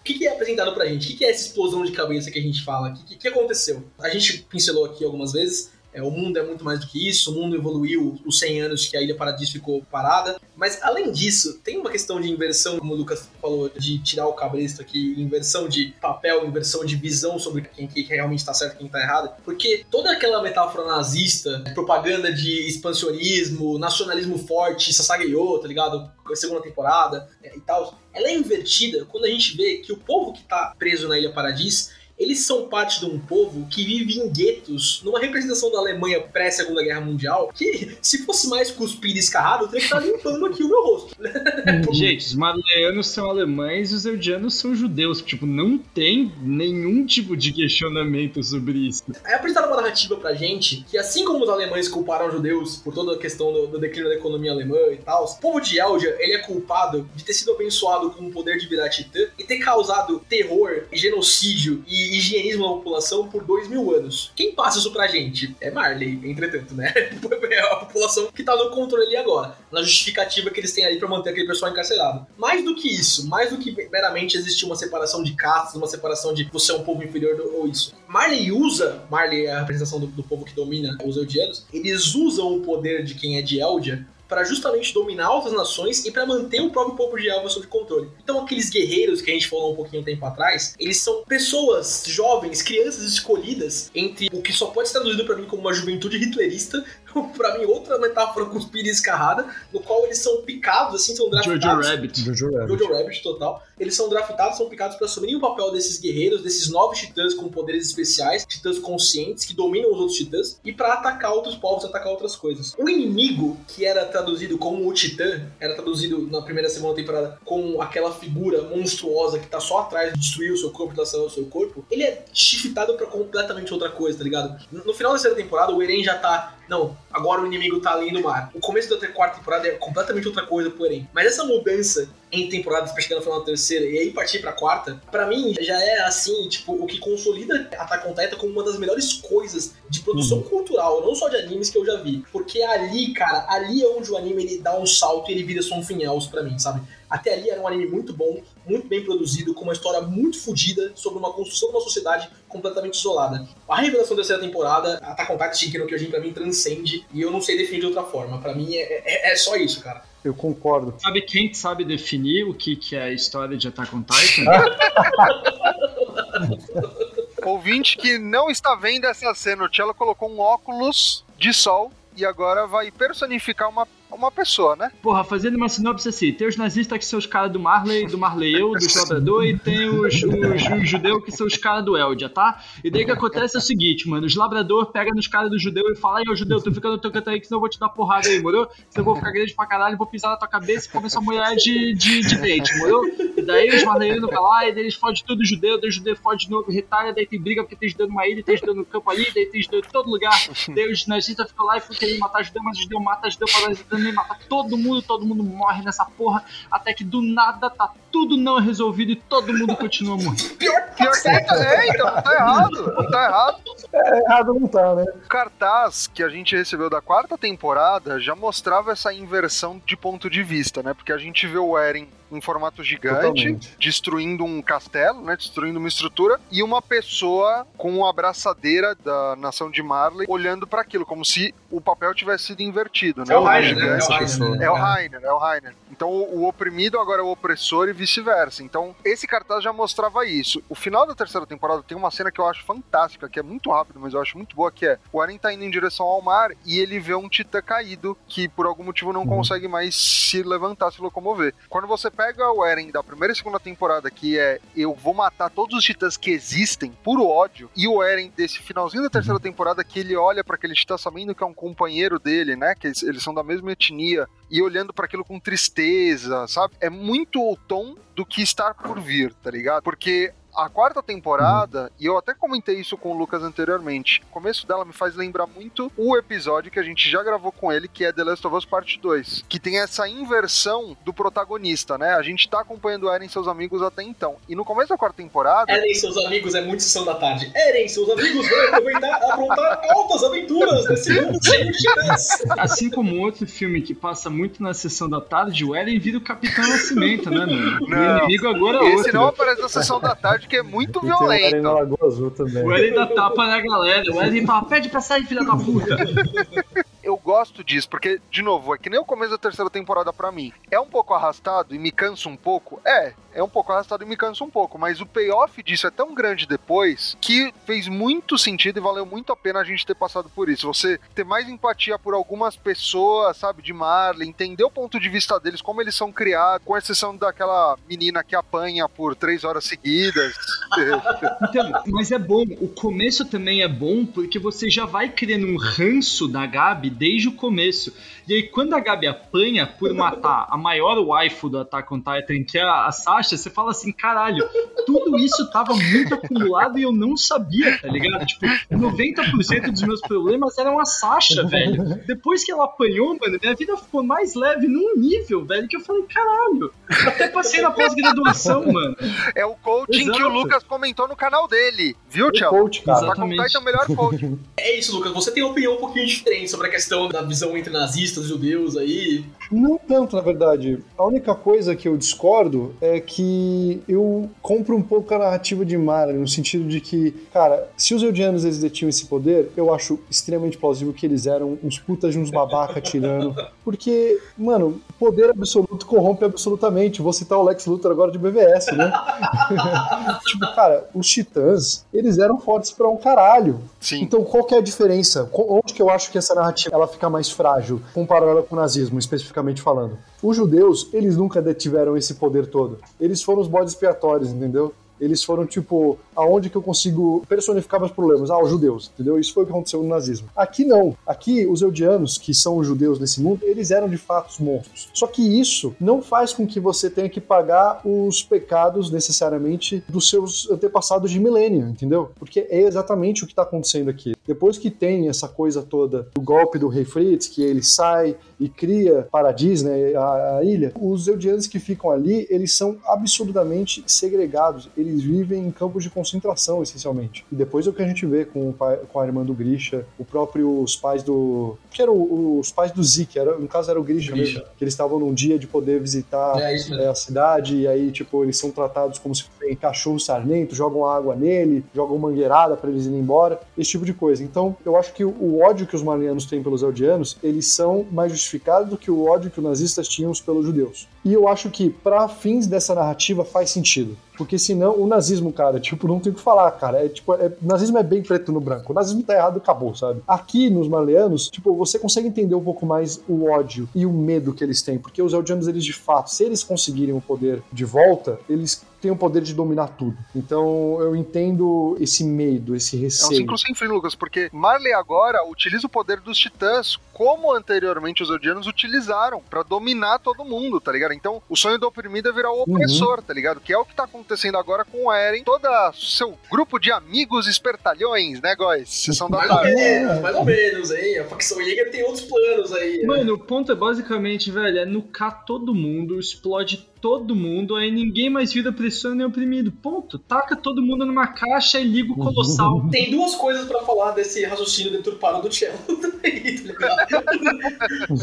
Speaker 3: O que, que é apresentado pra gente? O que, que é essa explosão de cabeça que a gente fala? O que, que, que aconteceu? A gente pincelou aqui algumas vezes. É, o mundo é muito mais do que isso, o mundo evoluiu os 100 anos que a Ilha Paradis ficou parada. Mas além disso, tem uma questão de inversão, como o Lucas falou, de tirar o cabresto aqui, inversão de papel, inversão de visão sobre quem que realmente tá certo e quem tá errado. Porque toda aquela metáfora nazista, propaganda de expansionismo, nacionalismo forte, Sasageyo, tá ligado? Segunda temporada é, e tal, ela é invertida quando a gente vê que o povo que tá preso na Ilha Paradis eles são parte de um povo que vive em guetos, numa representação da Alemanha pré-Segunda Guerra Mundial, que se fosse mais cuspido e escarrado, eu teria que estar limpando aqui o meu rosto. [LAUGHS]
Speaker 4: Gente, os marleanos são alemães e os eudianos são judeus. Tipo, não tem nenhum tipo de questionamento sobre isso.
Speaker 3: É apresentada uma narrativa pra gente que, assim como os alemães culparam os judeus por toda a questão do, do declínio da economia alemã e tal, o povo de Eldia, ele é culpado de ter sido abençoado com o poder de virar titã ter causado terror, genocídio e higienismo na população por dois mil anos. Quem passa isso pra gente? É Marley, entretanto, né? [LAUGHS] É a população que tá no controle ali agora, na justificativa que eles têm ali pra manter aquele pessoal encarcerado. Mais do que isso, mais do que meramente existir uma separação de castas, uma separação de você é um povo inferior ou isso. Marley usa, Marley é a representação do, do povo que domina os Eldianos, eles usam o poder de quem é de Eldia para justamente dominar outras nações e para manter o próprio povo de Elva sob controle. Então aqueles guerreiros que a gente falou um pouquinho tempo atrás, eles são pessoas jovens, crianças escolhidas entre o que só pode ser traduzido para mim como uma juventude hitlerista, [LAUGHS] para mim outra metáfora cuspida e escarrada, no qual eles são picados assim, são draftados.
Speaker 4: Jojo Rabbit.
Speaker 5: Jojo Rabbit.
Speaker 3: Jojo Rabbit total. Eles são draftados, são picados para assumirem o papel desses guerreiros, desses novos titãs com poderes especiais, titãs conscientes que dominam os outros titãs e para atacar outros povos, atacar outras coisas. O inimigo que era traduzido como o titã, era traduzido na primeira e segunda temporada como aquela figura monstruosa que tá só atrás de destruir o seu corpo, acelerar o seu corpo. Ele é shiftado para completamente outra coisa, tá ligado? No no final da terceira temporada, o Eren já tá não, agora o inimigo tá ali no mar. O começo da quarta temporada é completamente outra coisa Eren. Mas essa mudança em temporadas pra chegar no final da terceira e aí partir pra quarta, pra mim já é assim, tipo, o que consolida Attack on Titan como uma das melhores coisas de produção cultural, não só de animes que eu já vi. Porque ali, cara, ali é onde o anime ele dá um salto e ele vira só um finhaus pra mim, sabe? Até ali era um anime muito bom, muito bem produzido, com uma história muito fodida sobre uma construção de uma sociedade completamente isolada. A revelação da terceira temporada, Attack on Titan Shingeki no Kyojin, pra mim transcende e eu não sei definir de outra forma. Pra mim é, é, é só isso, cara.
Speaker 5: Eu concordo.
Speaker 4: Sabe quem sabe definir o que, que é a história de Attack on Titan? [LAUGHS]
Speaker 2: Ouvinte que não está vendo essa cena, o Cello colocou um óculos de sol e agora vai personificar uma, uma pessoa, né?
Speaker 4: Porra, fazendo uma sinopse assim, tem os nazistas que são os caras do Marley, do Marley eu, do Labrador, e tem os, os, os judeus que são os caras do Eldia, tá? E daí o que acontece é o seguinte, mano, os Labrador pega nos caras do judeu e fala, aí, ô judeu, tu fica no teu canto aí que senão eu vou te dar porrada aí, morou? Senão eu vou ficar grande pra caralho, vou pisar na tua cabeça e comer sua mulher de, de, de dente, morou? E daí os marleianos vai lá, e daí eles fodem tudo judeu, daí o judeu fode de novo, retalha, daí tem briga porque tem judeu numa ilha, tem judeu no campo ali, daí tem judeu em todo lugar, daí os nazistas ficam lá e ficam querendo matar judeu, mas os judeu mata judeu, parasitando e matar todo mundo, todo mundo morre nessa porra, até que do nada tá tudo não resolvido e todo mundo continua morrendo.
Speaker 3: Pior, [LAUGHS]
Speaker 2: Pior que é, então, não tá errado. Não tá errado.
Speaker 5: É, errado não tá, né?
Speaker 2: O cartaz que a gente recebeu da quarta temporada já mostrava essa inversão de ponto de vista, né? Porque a gente vê o Eren em formato gigante,
Speaker 5: Totalmente.
Speaker 2: destruindo um castelo, né? Destruindo uma estrutura, e uma pessoa com a abraçadeira da nação de Marley olhando para aquilo, como se o papel tivesse sido invertido, né?
Speaker 3: É o? É o Rainer, né?
Speaker 2: é o Rainer, é o Rainer. Então o, o oprimido agora é o opressor e vice-versa. Então esse cartaz já mostrava isso. O final da terceira temporada tem uma cena que eu acho fantástica, que é muito rápido, mas eu acho muito boa, que é o Eren tá indo em direção ao mar e ele vê um titã caído que por algum motivo não
Speaker 5: Uhum.
Speaker 2: consegue mais se levantar, se locomover. Quando você pega o Eren da primeira e segunda temporada, que é eu vou matar todos os titãs que existem, puro ódio, e o Eren desse finalzinho da terceira
Speaker 5: Uhum.
Speaker 2: temporada que ele olha para aquele titã sabendo que é um companheiro dele, né? Que eles, eles são da mesma etnia e olhando para aquilo com tristeza, sabe? É muito o tom do que está por vir, tá ligado? Porque a quarta temporada, e eu até comentei isso com o Lucas anteriormente, o começo dela me faz lembrar muito o episódio que a gente já gravou com ele, que é The Last of Us Parte 2, que tem essa inversão do protagonista, né? A gente tá acompanhando o Eren e seus amigos até então. E no começo da quarta temporada,
Speaker 3: Eren e seus amigos é muito sessão da tarde. Eren e seus amigos vão aproveitar, aprontar altas aventuras nesse [LAUGHS] mundo cheio de titãs.
Speaker 4: Assim como outro filme que passa muito na sessão da tarde, o Eren vira o Capitão Nascimento, né, mano? O
Speaker 2: Não.
Speaker 4: inimigo agora é
Speaker 2: esse
Speaker 4: outro.
Speaker 2: não aparece na sessão da tarde, que é muito
Speaker 5: E
Speaker 2: violento.
Speaker 5: Lagoa Azul também.
Speaker 4: O Eren dá tapa na galera. O Eren fala, pede pra sair, filha da puta. [LAUGHS]
Speaker 2: gosto disso, porque, de novo, é que nem o começo da terceira temporada pra mim. É um pouco arrastado e me cansa um pouco? É, é um pouco arrastado e me cansa um pouco, mas o payoff disso é tão grande depois que fez muito sentido e valeu muito a pena a gente ter passado por isso. Você ter mais empatia por algumas pessoas, sabe, de Marley, entender o ponto de vista deles, como eles são criados, com exceção daquela menina que apanha por três horas seguidas. [LAUGHS]
Speaker 4: Então, mas é bom. O começo também é bom porque você já vai criando um ranço da Gabi desde o começo. E aí, quando a Gabi apanha por matar a maior waifu do Attack on Titan, que é a Sasha, você fala assim: caralho, tudo isso tava muito acumulado e eu não sabia, tá ligado? Tipo, 90% dos meus problemas eram a Sasha, velho. Depois que ela apanhou, mano, minha vida ficou mais leve num nível, velho, que eu falei: caralho, até passei na pós-graduação, mano.
Speaker 2: É o coaching que o
Speaker 4: Exato.
Speaker 2: Lucas comentou no canal dele, viu,
Speaker 5: O
Speaker 2: Tchau?
Speaker 5: coach, cara.
Speaker 2: Tá com
Speaker 4: Exatamente.
Speaker 2: Titan é o melhor coach.
Speaker 3: É isso, Lucas. Você tem uma opinião um pouquinho diferente sobre a questão da visão entre nazistas e judeus aí.
Speaker 5: Não tanto, na verdade. A única coisa que eu discordo é que eu compro um pouco a narrativa de Marley, no sentido de que, cara, se os Eldianos eles detinham esse poder, eu acho extremamente plausível que eles eram uns putas de uns babaca tirando. [LAUGHS] Porque, mano, poder absoluto corrompe absolutamente. Vou citar o Lex Luthor agora de BVS, né? [LAUGHS] tipo, cara, os titãs, eles eram fortes pra um caralho.
Speaker 2: Sim.
Speaker 5: Então, qual que é a diferença? Onde que eu acho que essa narrativa ela fica mais frágil, comparada com o nazismo, especificamente falando? Os judeus, eles nunca detiveram esse poder todo. Eles foram os bodes expiatórios, entendeu? Eles foram, tipo, aonde que eu consigo personificar meus problemas? Ah, os judeus, entendeu? Isso foi o que aconteceu no nazismo. Aqui não. Aqui, os eudianos, que são os judeus nesse mundo, eles eram de fato os monstros. Só que isso não faz com que você tenha que pagar os pecados, necessariamente, dos seus antepassados de milênio, entendeu? Porque é exatamente o que está acontecendo aqui. Depois que tem essa coisa toda do golpe do rei Fritz, que ele sai e cria Paradis, né, a, a ilha, os eudianos que ficam ali, eles são absurdamente segregados. Eles vivem em campos de concentração, essencialmente. E depois é o que a gente vê com, o pai, com a irmã do Grisha, o próprio os pais do... que eram os pais do Zeke, era, no caso era o Grisha,
Speaker 3: Grisha.
Speaker 5: mesmo, que eles estavam num dia de poder visitar
Speaker 3: É
Speaker 5: é, a cidade, e aí, tipo, eles são tratados como se fossem cachorros sarnento, jogam água nele, jogam mangueirada pra eles irem embora, esse tipo de coisa. Então, eu acho que o, ódio que os marlianos têm pelos eldianos, eles são mais justificados do que o ódio que os nazistas tinham pelos judeus. E eu acho que, pra fins dessa narrativa, faz sentido. Porque senão, o nazismo, cara, tipo, não tem o que falar, cara. É, tipo, é, o nazismo é bem preto no branco. O nazismo tá errado, acabou, sabe? Aqui, nos marleanos, tipo, você consegue entender um pouco mais o ódio e o medo que eles têm. Porque os eldianos, eles de fato, se eles conseguirem o poder de volta, eles têm o poder de dominar tudo. Então, eu entendo esse medo, esse
Speaker 2: É um
Speaker 5: receio.
Speaker 2: ciclo sem fim, Lucas, porque Marley agora utiliza o poder dos titãs como anteriormente os Eldianos utilizaram pra dominar todo mundo, tá ligado? Então, o sonho do oprimido é virar o opressor, tá ligado? Que é o que tá acontecendo agora com o Eren, todo seu grupo de amigos espertalhões, né, Góis? Sessão da
Speaker 3: Mais ou menos, mais ou menos, hein? A facção Jäger tem outros planos aí. né?
Speaker 4: Mano, o ponto é basicamente, velho, é nucar todo mundo, explode todo mundo, aí ninguém mais vira opressor nem oprimido. Ponto. Taca todo mundo numa caixa e liga o colossal. [LAUGHS]
Speaker 3: Tem duas coisas pra falar desse raciocínio deturpado do Cello? [LAUGHS]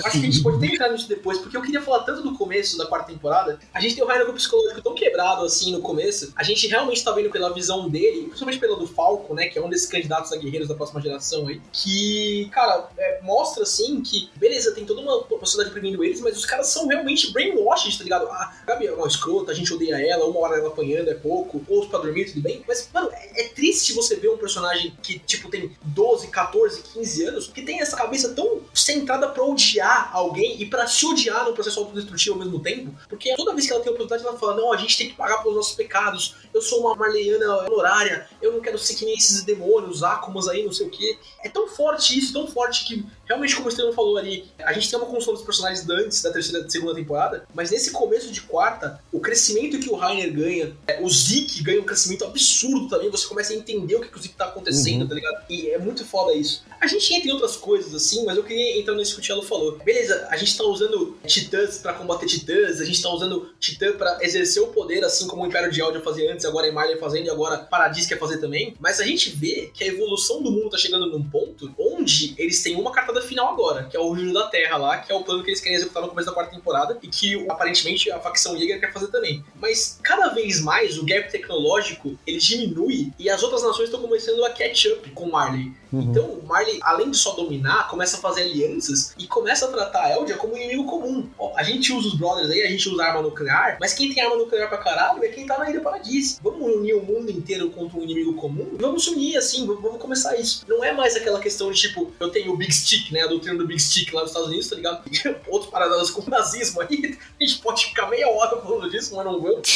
Speaker 3: Acho que a gente pode até entrar nisso depois, porque eu queria falar tanto do começo da quarta temporada. A gente tem o Rainer com o psicológico tão quebrado assim no começo. A gente realmente tá vendo pela visão dele, principalmente pela do Falco, né? Que é um desses candidatos a guerreiros da próxima geração aí. Que, cara, é, mostra assim que, beleza, tem toda uma sociedade oprimindo eles, mas os caras são realmente brainwashed, tá ligado? Ah, Gabi é uma escrota, a gente odeia ela, uma hora ela apanhando é pouco, ou pra dormir, tudo bem. Mas, mano, é, é triste você ver um personagem que, tipo, tem 12, 14, 15 anos, que tem essa cabeça tão centrada pra odiar alguém e pra se odiar no processo autodestrutivo ao mesmo tempo, porque toda vez que ela tem oportunidade, ela fala: não, a gente tem que pagar pelos nossos pecados, eu sou uma marleiana honorária, eu não quero ser que nem esses demônios, ácumas aí, não sei o que. É tão forte isso, tão forte que, realmente, como o Estevam falou ali, a gente tem uma construção dos personagens antes da terceira e segunda temporada, mas nesse começo de quarta, o crescimento que o Rainer ganha, é, o Zeke ganha um crescimento absurdo também, você começa a entender o que, que o Zeke tá acontecendo,
Speaker 5: Uhum.
Speaker 3: tá ligado? E é muito foda isso. A gente entra em outras coisas assim, mas eu queria entrar nisso que o Tielo falou. Beleza, a gente tá usando titãs pra combater titãs, a gente tá usando titã pra exercer o poder, assim como o Império de Eldia fazia antes, agora a Emiley fazendo e agora Paradis quer fazer também. Mas a gente vê que a evolução do mundo tá chegando num ponto onde eles têm uma final agora, que é o Júlio da Terra lá, que é o plano que eles querem executar no começo da quarta temporada e que aparentemente a facção Jäger quer fazer também. Mas cada vez mais o gap tecnológico ele diminui e as outras nações estão começando a catch up com Marley.
Speaker 5: Uhum.
Speaker 3: Então o Marley, além de só dominar, começa a fazer alianças e começa a tratar a Eldia como um inimigo comum. Ó, a gente usa os brothers aí, a gente usa arma nuclear, mas quem tem arma nuclear pra caralho é quem tá na Ilha Paradis. Vamos unir o mundo inteiro contra um inimigo comum? Vamos se unir assim, vamos começar isso. Não é mais aquela questão de tipo, eu tenho o Big Stick, né? A doutrina do Big Stick lá nos Estados Unidos, tá ligado? [LAUGHS] Outros paralelos com o nazismo aí. A gente pode ficar meia hora falando disso, mas não vamos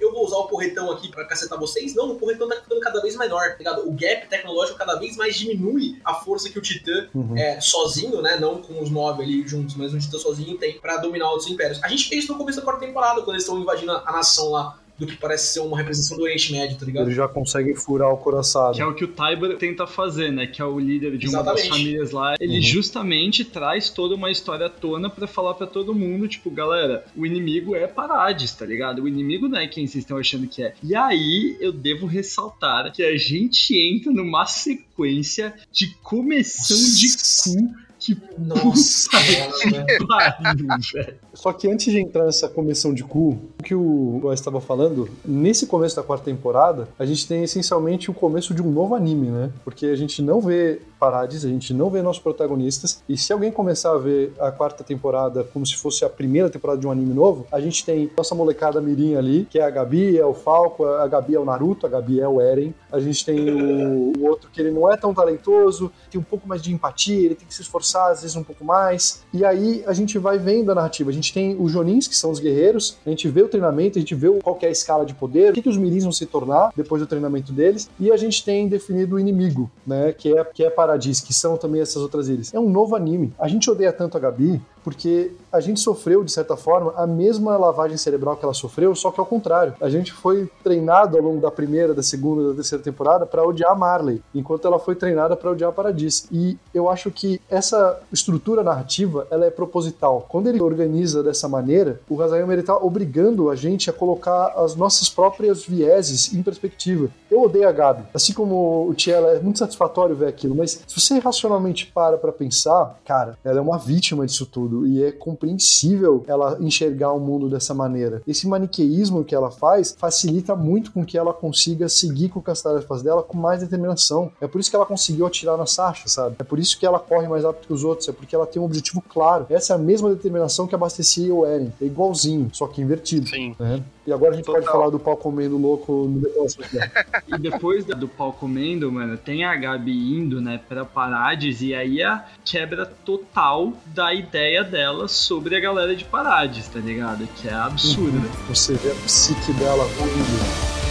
Speaker 3: eu vou usar o porretão aqui pra cacetar vocês. Não, o porretão tá ficando cada vez menor, tá ligado? O gap tecnológico cada vez mais diminui a força que o Titã
Speaker 5: Uhum.
Speaker 3: é, sozinho, né? Não com os nove ali juntos, mas o Titã sozinho tem pra dominar outros impérios. A gente fez isso no começo da quarta temporada, quando eles estão invadindo a nação lá do que parece ser uma representação do Oriente Médio, tá ligado?
Speaker 5: Eles já conseguem furar o coraçado.
Speaker 4: Que é o que o Tybur tenta fazer, né? Que é o líder de uma das
Speaker 3: Exatamente.
Speaker 4: famílias lá. Ele
Speaker 5: Uhum.
Speaker 4: justamente traz toda uma história à tona pra falar pra todo mundo, tipo, galera, o inimigo é Parades, tá ligado? O inimigo não é quem vocês estão achando que é. E aí eu devo ressaltar que a gente entra numa sequência de começão de cu que
Speaker 3: Nossa,
Speaker 4: puta pariu, velho.
Speaker 5: Só que antes de entrar nessa comissão de cu, o que o Góes estava falando, nesse começo da quarta temporada, a gente tem essencialmente o começo de um novo anime, né? Porque a gente não vê Parades, a gente não vê nossos protagonistas, e se alguém começar a ver a quarta temporada como se fosse a primeira temporada de um anime novo, a gente tem nossa molecada mirim ali, que é a Gabi, é o Falco, a Gabi é o Naruto, a Gabi é o Eren, a gente tem o, o outro que ele não é tão talentoso, tem um pouco mais de empatia, ele tem que se esforçar às vezes um pouco mais, e aí a gente vai vendo a narrativa, a gente tem os Jonins, que são os guerreiros, a gente vê o treinamento, a gente vê qual é a escala de poder, o que, que os mirins vão se tornar depois do treinamento deles, e a gente tem definido o inimigo, né, que é, que é Paradis, que são também essas outras ilhas. É um novo anime. A gente odeia tanto a Gabi porque a gente sofreu, de certa forma, a mesma lavagem cerebral que ela sofreu, só que ao contrário. A gente foi treinado ao longo da primeira, da segunda, da terceira temporada para odiar Marley, enquanto ela foi treinada para odiar Paradis. E eu acho que essa estrutura narrativa, ela é proposital. Quando ele organiza dessa maneira, o Hazayama ele tá obrigando a gente a colocar as nossas próprias vieses em perspectiva. Eu odeio a Gabi. Assim como o Tiela, é muito satisfatório ver aquilo, mas se você racionalmente para pra pensar, cara, ela é uma vítima disso tudo e é compreensível ela enxergar o mundo dessa maneira. Esse maniqueísmo que ela faz facilita muito com que ela consiga seguir com as tarefas dela com mais determinação. É por isso que ela conseguiu atirar na Sasha, sabe? É por isso que ela corre mais rápido que os outros, é porque ela tem um objetivo claro. Essa é a mesma determinação que abastecia o Eren. É igualzinho, só que invertido.
Speaker 2: Sim.
Speaker 5: né? E agora a gente pode
Speaker 2: Total.
Speaker 5: falar do pau comendo louco no ó.
Speaker 4: E depois do pau comendo, mano, tem a Gabi indo, né, pra Parades, e aí a quebra total da ideia dela sobre a galera de Parades, tá ligado? Que é absurda.
Speaker 5: Você vê a psique dela ruindo.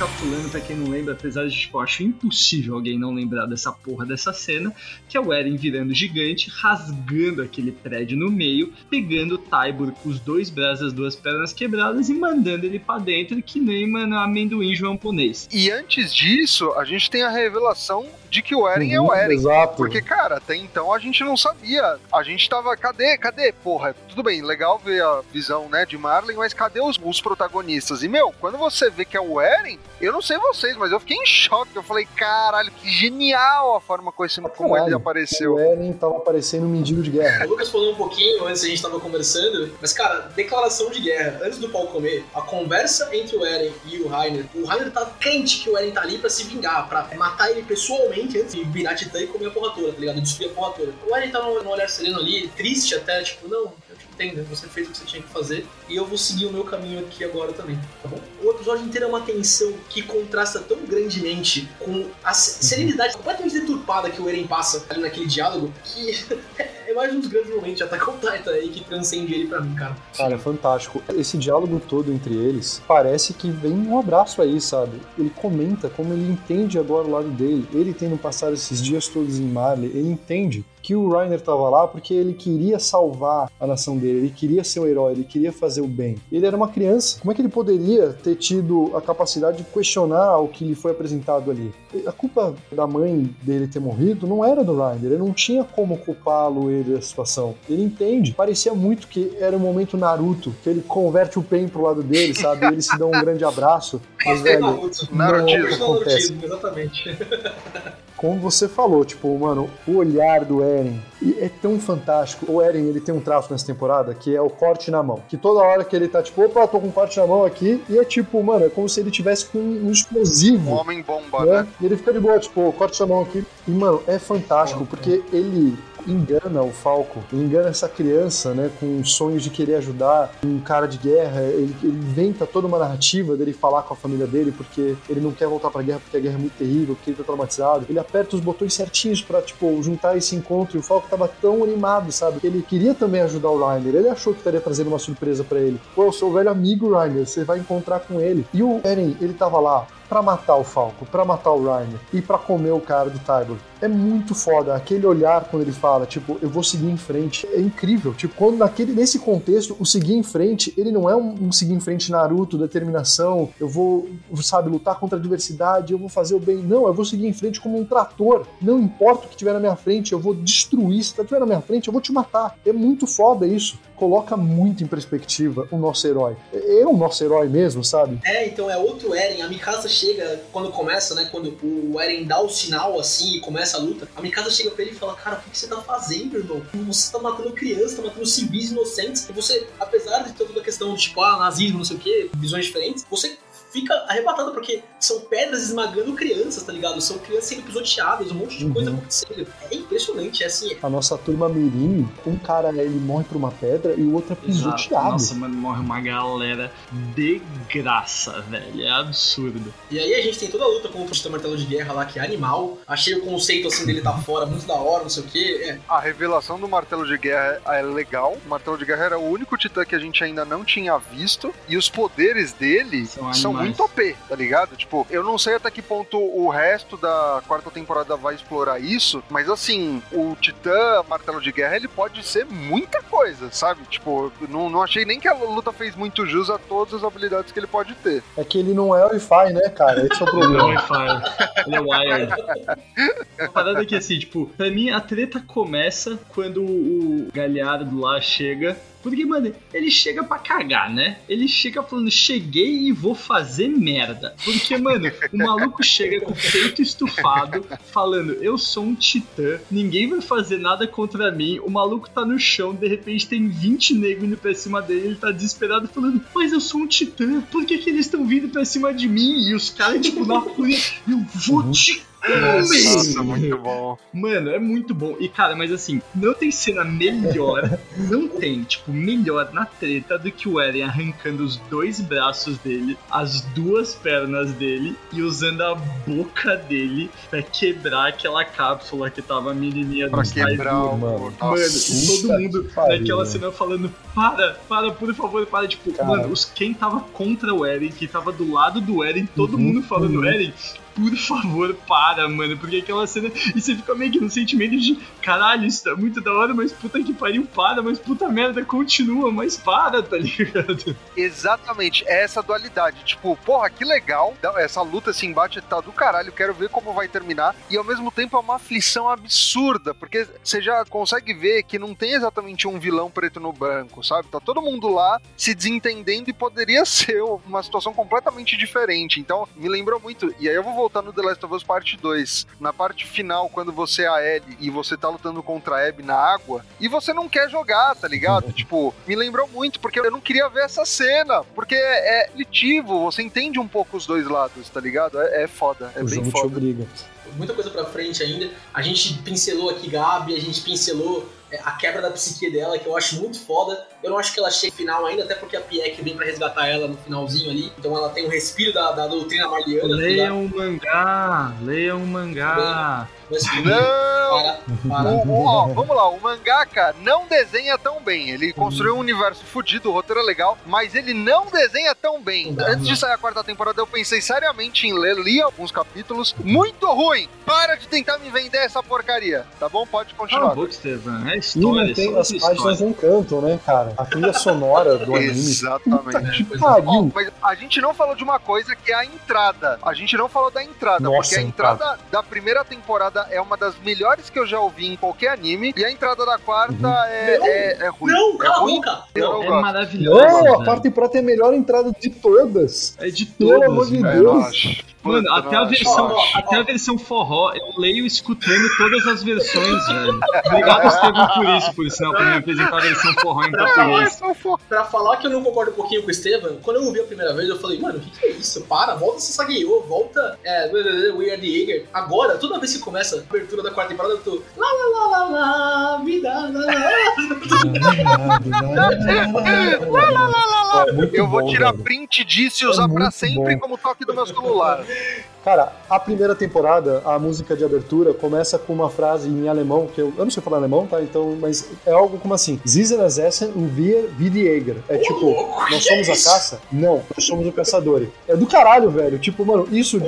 Speaker 4: Recapitulando pra quem não lembra, apesar de tipo, eu acho impossível alguém não lembrar dessa porra dessa cena, que é o Eren virando gigante, rasgando aquele prédio no meio, pegando o Tybur com os dois braços, as duas pernas quebradas e mandando ele pra dentro, que nem, mano, amendoim japonês.
Speaker 2: E antes disso, a gente tem a revelação de que o Eren é
Speaker 5: Uhum,
Speaker 2: o Eren.
Speaker 5: Exato.
Speaker 2: Porque, cara, até então a gente não sabia. A gente tava, cadê, cadê? Porra, tudo bem, legal ver a visão, né, de Marley, mas cadê os, os protagonistas? E, meu, quando você vê que é o Eren, eu não sei vocês, mas eu fiquei em choque. Eu falei, caralho, que genial a forma como, esse, como ele apareceu.
Speaker 5: O Eren tava parecendo um mendigo de guerra.
Speaker 3: O Lucas falou um pouquinho antes, a gente tava conversando, mas cara, declaração de guerra, antes do pau comer, a conversa entre o Eren e o Rainer, o Rainer tá crente que o Eren tá ali pra se vingar, pra matar ele pessoalmente antes de virar titã e comer a porra toda, tá ligado? Destruir a porra toda. O Eren tá no olhar sereno ali, triste até, tipo, não, você fez o que você tinha que fazer e eu vou seguir o meu caminho aqui agora também, tá bom? O episódio inteiro é uma tensão que contrasta tão grandemente com a se- serenidade completamente deturpada que o Eren passa ali naquele diálogo, que [LAUGHS] é mais um dos grandes momentos de Attack on Titan aí que transcende ele pra mim, cara.
Speaker 5: Cara, é fantástico. Esse diálogo todo entre eles parece que vem um abraço aí, sabe? Ele comenta como ele entende agora o lado dele. Ele tendo passado esses dias todos em Marley, ele entende que o Reiner estava lá porque ele queria salvar a nação dele, ele queria ser um herói, ele queria fazer o bem. Ele era uma criança. Como é que ele poderia ter tido a capacidade de questionar o que lhe foi apresentado ali? A culpa da mãe dele ter morrido não era do Reiner, ele não tinha como culpá-lo ele da situação. Ele entende. Parecia muito que era o momento Naruto, que ele converte o Pen pro lado dele, sabe? Eles se dão um grande abraço. [LAUGHS] Mas, velho,
Speaker 3: Naruto.
Speaker 2: Narutismo.
Speaker 5: não acontece.
Speaker 3: Exatamente. [LAUGHS]
Speaker 5: como você falou, tipo, mano, o olhar do Eren e é tão fantástico. O Eren, ele tem um traço nessa temporada que é o corte na mão. Que toda hora que ele tá, tipo, opa, tô com um corte na mão aqui, e é tipo, mano, é como se ele tivesse com um
Speaker 2: Um
Speaker 5: explosivo.
Speaker 2: homem bomba,
Speaker 5: né?
Speaker 2: né?
Speaker 5: E ele fica de boa, tipo, corte na mão aqui. E, mano, é fantástico, porque ele engana o Falco, engana essa criança, né, com sonhos de querer ajudar um cara de guerra, ele, ele inventa toda uma narrativa dele falar com a família dele porque ele não quer voltar pra guerra porque a guerra é muito terrível, porque ele tá traumatizado. Ele aperta os botões certinhos pra, tipo, juntar esse encontro e o Falco tava tão animado, sabe? Ele queria também ajudar o Reiner, ele achou que estaria trazendo uma surpresa pra ele. Pô, eu sou o velho amigo Reiner, você vai encontrar com ele. E o Eren, ele tava lá pra matar o Falco, pra matar o Reiner e pra comer o cara do Tiger. É muito foda. Aquele olhar quando ele fala, tipo, eu vou seguir em frente. É incrível. Tipo, quando naquele, nesse contexto, o seguir em frente, ele não é um, um seguir em frente Naruto, determinação, eu vou, sabe, lutar contra a adversidade, eu vou fazer o bem. Não, eu vou seguir em frente como um trator. Não importa o que tiver na minha frente, eu vou destruir. Se tiver na minha frente, eu vou te matar. É muito foda isso. Coloca muito em perspectiva o nosso herói. É o nosso herói mesmo, sabe?
Speaker 3: É, então é outro Eren. A Mikasa chega, quando começa, né? Quando o Eren dá o sinal assim e começa a luta, a Mikasa chega pra ele e fala: Cara, o que você tá fazendo, irmão? Você tá matando crianças, tá matando civis inocentes. E você, apesar de toda a questão de tipo, ah, nazismo, não sei o que, visões diferentes, você fica arrebatado porque são pedras esmagando crianças, tá ligado? São crianças sendo pisoteadas, um monte de coisa
Speaker 5: Uhum.
Speaker 3: acontecendo. É impressionante, é assim.
Speaker 5: A nossa turma Mirim, um cara ele morre por uma pedra e o outro é pisoteado.
Speaker 4: Nossa, mano, morre uma galera de graça, velho. É absurdo.
Speaker 3: E aí a gente tem toda a luta contra o Titã Martelo de Guerra lá, que é animal. Achei o conceito assim dele tá fora muito da hora, não sei o que. É,
Speaker 2: A revelação do martelo de guerra é legal. O martelo de guerra era o único titã que a gente ainda não tinha visto. E os poderes dele
Speaker 4: São
Speaker 2: são, muito OP, tá ligado? Tipo, eu não sei até que ponto o resto da quarta temporada vai explorar isso, mas assim, o titã martelo de guerra ele pode ser muita coisa, sabe? Tipo, eu não, não achei nem que a luta fez muito jus a todas as habilidades que ele pode ter.
Speaker 5: É que ele não é Wi-Fi, né, cara? Esse é o
Speaker 4: Ele é
Speaker 5: problema.
Speaker 4: Wi-Fi. Ele é wired. A parada é que assim, tipo, pra mim a treta começa quando o Galhardo lá chega. Porque, mano, ele chega pra cagar, né? Ele chega falando, cheguei e vou fazer merda. Porque, mano, o maluco chega com o peito estufado, falando, eu sou um titã, ninguém vai fazer nada contra mim. O maluco tá no chão, de repente tem 20 negros indo pra cima dele, ele tá desesperado, falando, mas eu sou um titã, por que, que eles estão vindo pra cima de mim? E os caras, tipo, na fúria, eu vou te
Speaker 2: Nossa, muito bom.
Speaker 4: Mano, é muito bom. E, cara, mas assim, não tem cena melhor, [LAUGHS] não tem, tipo, melhor na treta do que o Eren arrancando os dois braços dele, as duas pernas dele e usando a boca dele pra quebrar aquela cápsula que tava a menininha do
Speaker 2: quebrar o.
Speaker 4: Mano,
Speaker 2: Nossa.
Speaker 4: e todo mundo
Speaker 5: que
Speaker 4: naquela
Speaker 5: velho.
Speaker 4: cena falando, para, para, por favor, para. Tipo,
Speaker 5: Cara.
Speaker 4: mano, os, quem tava contra o Eren, quem tava do lado do Eren, todo
Speaker 5: Uhum,
Speaker 4: mundo falando,
Speaker 5: uhum.
Speaker 4: Eren, por favor, para, mano. Porque aquela cena. E você fica meio que no sentimento de caralho, isso tá muito da hora, mas puta que pariu, para, mas puta merda, continua, mas para, tá ligado?
Speaker 2: Exatamente, é essa dualidade. Tipo, porra, que legal. Essa luta, esse embate tá do caralho. Quero ver como vai terminar. E ao mesmo tempo é uma aflição absurda, porque você já consegue ver que não tem exatamente um vilão preto no branco, sabe? Tá todo mundo lá se desentendendo e poderia [LAUGHS] ser uma situação completamente diferente. Então, me lembrou muito. E aí eu vou voltar no The Last of Us Parte 2. Na parte final, quando você é a Ellie e você tá lutando contra a Abby na água, e você não quer jogar, tá ligado? tipo, me lembrou muito, porque eu não queria ver essa cena, porque é aflitivo, você entende um pouco os dois lados, tá ligado? É, é foda, é
Speaker 5: o
Speaker 2: bem
Speaker 5: jogo te
Speaker 2: foda.
Speaker 5: obriga.
Speaker 3: muita coisa pra frente ainda. A gente pincelou aqui Gabi, a gente pincelou é, a quebra da psique dela, que eu acho muito foda. Eu não acho que ela chegue no final ainda, até porque a Pieck vem pra resgatar ela no finalzinho ali. Então ela tem um respiro da, da doutrina ligado?
Speaker 4: Leiam o mangá, leiam o mangá. [LAUGHS]
Speaker 2: Não!
Speaker 3: para, para.
Speaker 2: O- o- ó, vamos lá, o mangaka não desenha tão bem. Ele construiu um universo fudido, o roteiro é legal, mas ele não desenha tão bem.
Speaker 3: Não
Speaker 2: Antes de
Speaker 3: não.
Speaker 2: sair a quarta temporada, eu pensei seriamente em ler, li alguns capítulos. Muito ruim! Para de tentar me vender essa porcaria, tá bom? Pode continuar.
Speaker 4: boca, Estevam. É
Speaker 5: E
Speaker 4: história,
Speaker 5: não tem, as páginas
Speaker 4: história.
Speaker 5: não cantam, né, cara? A trilha sonora do anime.
Speaker 2: Exatamente.
Speaker 5: Que
Speaker 2: Ó,
Speaker 5: pariu.
Speaker 2: mas a gente não falou de uma coisa que é a entrada. A gente não falou da entrada,
Speaker 5: Nossa,
Speaker 2: porque a entrada da primeira temporada é uma das melhores que eu já ouvi em qualquer anime, e a entrada da quarta
Speaker 5: Uhum.
Speaker 2: é,
Speaker 3: Não,
Speaker 2: é, é ruim.
Speaker 3: Não,
Speaker 2: é
Speaker 3: cala a
Speaker 2: ruim.
Speaker 3: boca!
Speaker 2: Eu não
Speaker 4: É
Speaker 2: gosto.
Speaker 4: maravilhoso.
Speaker 5: Não, a quarta temporada é a melhor entrada de todas.
Speaker 4: É de
Speaker 5: Pelo
Speaker 4: todas,
Speaker 5: amor de.
Speaker 2: É,
Speaker 5: Deus.
Speaker 4: Mano,
Speaker 2: Puta,
Speaker 4: até a versão,
Speaker 3: ó,
Speaker 4: até
Speaker 3: ó.
Speaker 4: a versão forró, eu leio escutando todas as versões, velho. Obrigado, Estevam, por isso, por sinal, por me apresentar a versão forró em português.
Speaker 3: Pra falar que eu não concordo um pouquinho com o Estevam, quando eu ouvi a primeira vez, eu falei, mano, o que, que é isso? Para, volta Sasageyo, volta é, We Are the Eager. Agora, toda vez que começa a abertura da quarta temporada, eu tô lá, lá, lá, lá, lá, vida, lá, lá.
Speaker 5: É muito
Speaker 2: Eu vou tirar print disso e
Speaker 5: É
Speaker 2: usar pra
Speaker 5: muito
Speaker 2: sempre como toque do meu celular.
Speaker 5: Cara, a primeira temporada, a música de abertura começa com uma frase em alemão, que eu, eu não sei falar alemão, tá? Então, mas é algo como assim: das Essen und wir wie die Jäger. É tipo, nós somos a caça? Não, nós somos o caçador. É do caralho, velho. Tipo, mano, isso,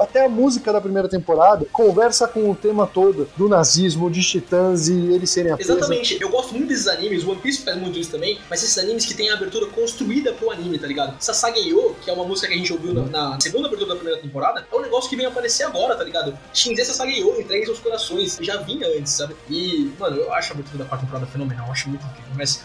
Speaker 5: até a música da primeira temporada conversa com o tema todo do nazismo, de titãs e eles serem a.
Speaker 3: Exatamente, eu gosto muito desses animes, One Piece faz muito isso também, mas esses animes que tem a abertura construída pro anime, tá ligado? Sasageyo, que é uma música que a gente ouviu na, na segunda abertura da primeira temporada, é um negócio que vem aparecer agora, tá ligado? Shinzei Sasageyo, entregue seus corações, já vinha antes, sabe? E, mano, eu acho a abertura da quarta temporada fenomenal, eu acho muito incrível, mas...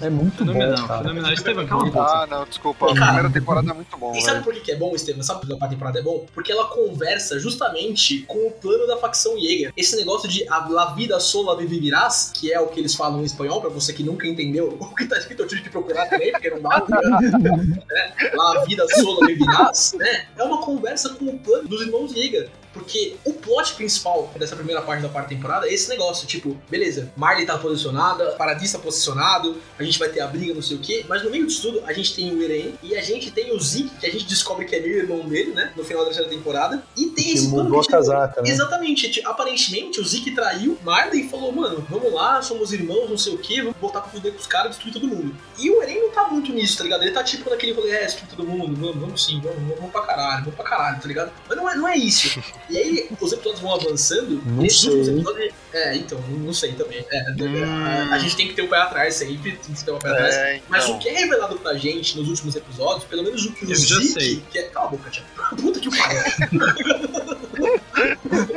Speaker 5: É muito
Speaker 4: Fenomenal,
Speaker 5: bom, cara.
Speaker 4: fenomenal. Estevam, cala a boca.
Speaker 2: Ah, não, desculpa. A
Speaker 3: Cara.
Speaker 2: primeira temporada é muito bom,
Speaker 3: E sabe
Speaker 2: velho.
Speaker 3: por que é bom, Estevam? Sabe por que a quarta temporada é bom? Porque ela conversa justamente com o plano da facção Jäger. Esse negócio de a la vida sola vivirás, que é o que eles falam em espanhol, pra você que nunca entendeu [LAUGHS] o que tá escrito, eu tive que procurar também, porque não dá. né? [LAUGHS] La vida sola vivirás, né? É uma conversa com o plano dos irmãos Jäger. Porque o plot principal dessa primeira parte da quarta temporada é esse negócio, tipo, beleza, Marley tá posicionada, Paradis tá posicionado, a gente vai ter a briga, não sei o quê, mas no meio disso tudo a gente tem o Eren e a gente tem o Zeke, que a gente descobre que é meio irmão dele, né, no final da terceira temporada, e tem
Speaker 5: Que
Speaker 3: esse
Speaker 5: mudou a
Speaker 3: tipo,
Speaker 5: casaca, né?
Speaker 3: Exatamente, tipo, aparentemente o Zeke traiu Marley e falou, mano, vamos lá, somos irmãos, não sei o quê, vamos voltar pra fuder com os caras, destruir todo mundo. E o Eren não tá muito nisso, tá ligado? Ele tá tipo naquele rolê, é, destruir todo mundo, vamos, vamos sim, vamos, vamos, vamos pra caralho, vamos pra caralho, tá ligado? Mas não é, não é isso. [LAUGHS] E aí os episódios vão avançando,
Speaker 5: Não
Speaker 3: e esses
Speaker 5: sei,
Speaker 3: últimos episódios. É, então, não, sei também. É,
Speaker 2: Hum.
Speaker 3: a, a gente tem que ter o pé atrás sempre, tem que ter o pé atrás.
Speaker 2: É,
Speaker 3: Mas
Speaker 2: então.
Speaker 3: o que é revelado pra gente nos últimos episódios, pelo menos o que o
Speaker 4: Eu já
Speaker 3: Zeke,
Speaker 4: sei.
Speaker 3: que é. Cala a boca, Thiago. [LAUGHS] Puta que o pariu.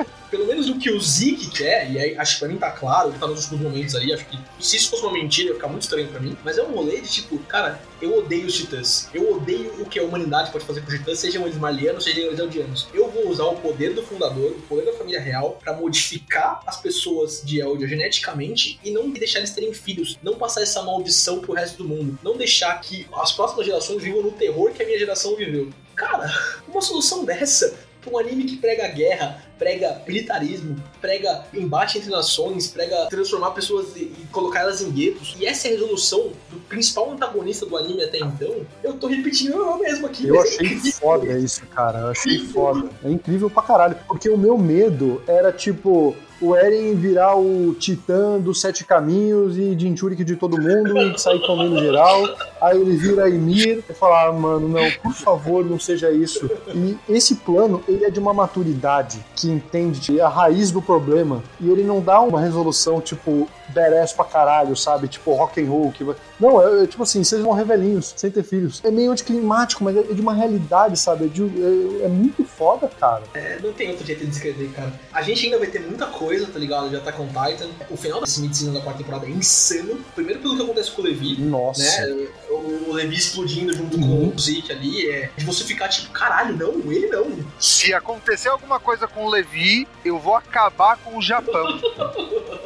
Speaker 3: [LAUGHS] menos o que o Zeke quer, e aí acho que pra mim tá claro, que tá nos últimos momentos aí, acho que se isso fosse uma mentira ia ficar muito estranho pra mim, mas é um rolê de tipo, cara, eu odeio os titãs, eu odeio o que a humanidade pode fazer com os titãs, sejam eles marlianos, sejam eles eldianos. Eu vou usar o poder do fundador, o poder da família real, pra modificar as pessoas de Eldia geneticamente e não deixar eles terem filhos, não passar essa maldição pro resto do mundo, não deixar que as próximas gerações vivam no terror que a minha geração viveu. Cara, uma solução dessa um anime que prega guerra, prega militarismo, prega embate entre nações, prega transformar pessoas e, e colocar elas em guetos. E essa é a resolução do principal antagonista do anime até então. Eu tô repetindo eu mesmo aqui.
Speaker 5: Eu
Speaker 3: é [LAUGHS]
Speaker 5: achei
Speaker 3: incrível.
Speaker 5: foda isso, cara. Eu achei foda. É incrível pra caralho. Porque o meu medo era tipo. O Eren virar o titã dos sete caminhos e Jinchurik de todo mundo e sair comendo geral. Aí ele vira Ymir e falar, ah, mano, não, por favor, não seja isso. E esse plano, ele é de uma maturidade que entende a raiz do problema e ele não dá uma resolução, tipo, badass pra caralho, sabe? Tipo, rock and roll. Que... Não, é, é tipo assim, vocês vão velhinhos, sem ter filhos. É meio anticlimático, mas é de uma realidade, sabe? É, de- é- é muito foda, cara.
Speaker 3: É, não tem outro jeito de descrever, cara. A gente ainda vai ter muita coisa, tá ligado? De Attack on Titan. O final desse medicina da quarta temporada é insano. Primeiro pelo que acontece com o Levi.
Speaker 5: Nossa.
Speaker 3: Né? O, o Levi explodindo junto com o Zeke ali. É, de você ficar tipo, caralho, não, ele não.
Speaker 2: Se acontecer alguma coisa com o Levi, eu vou acabar com o Japão. [LAUGHS]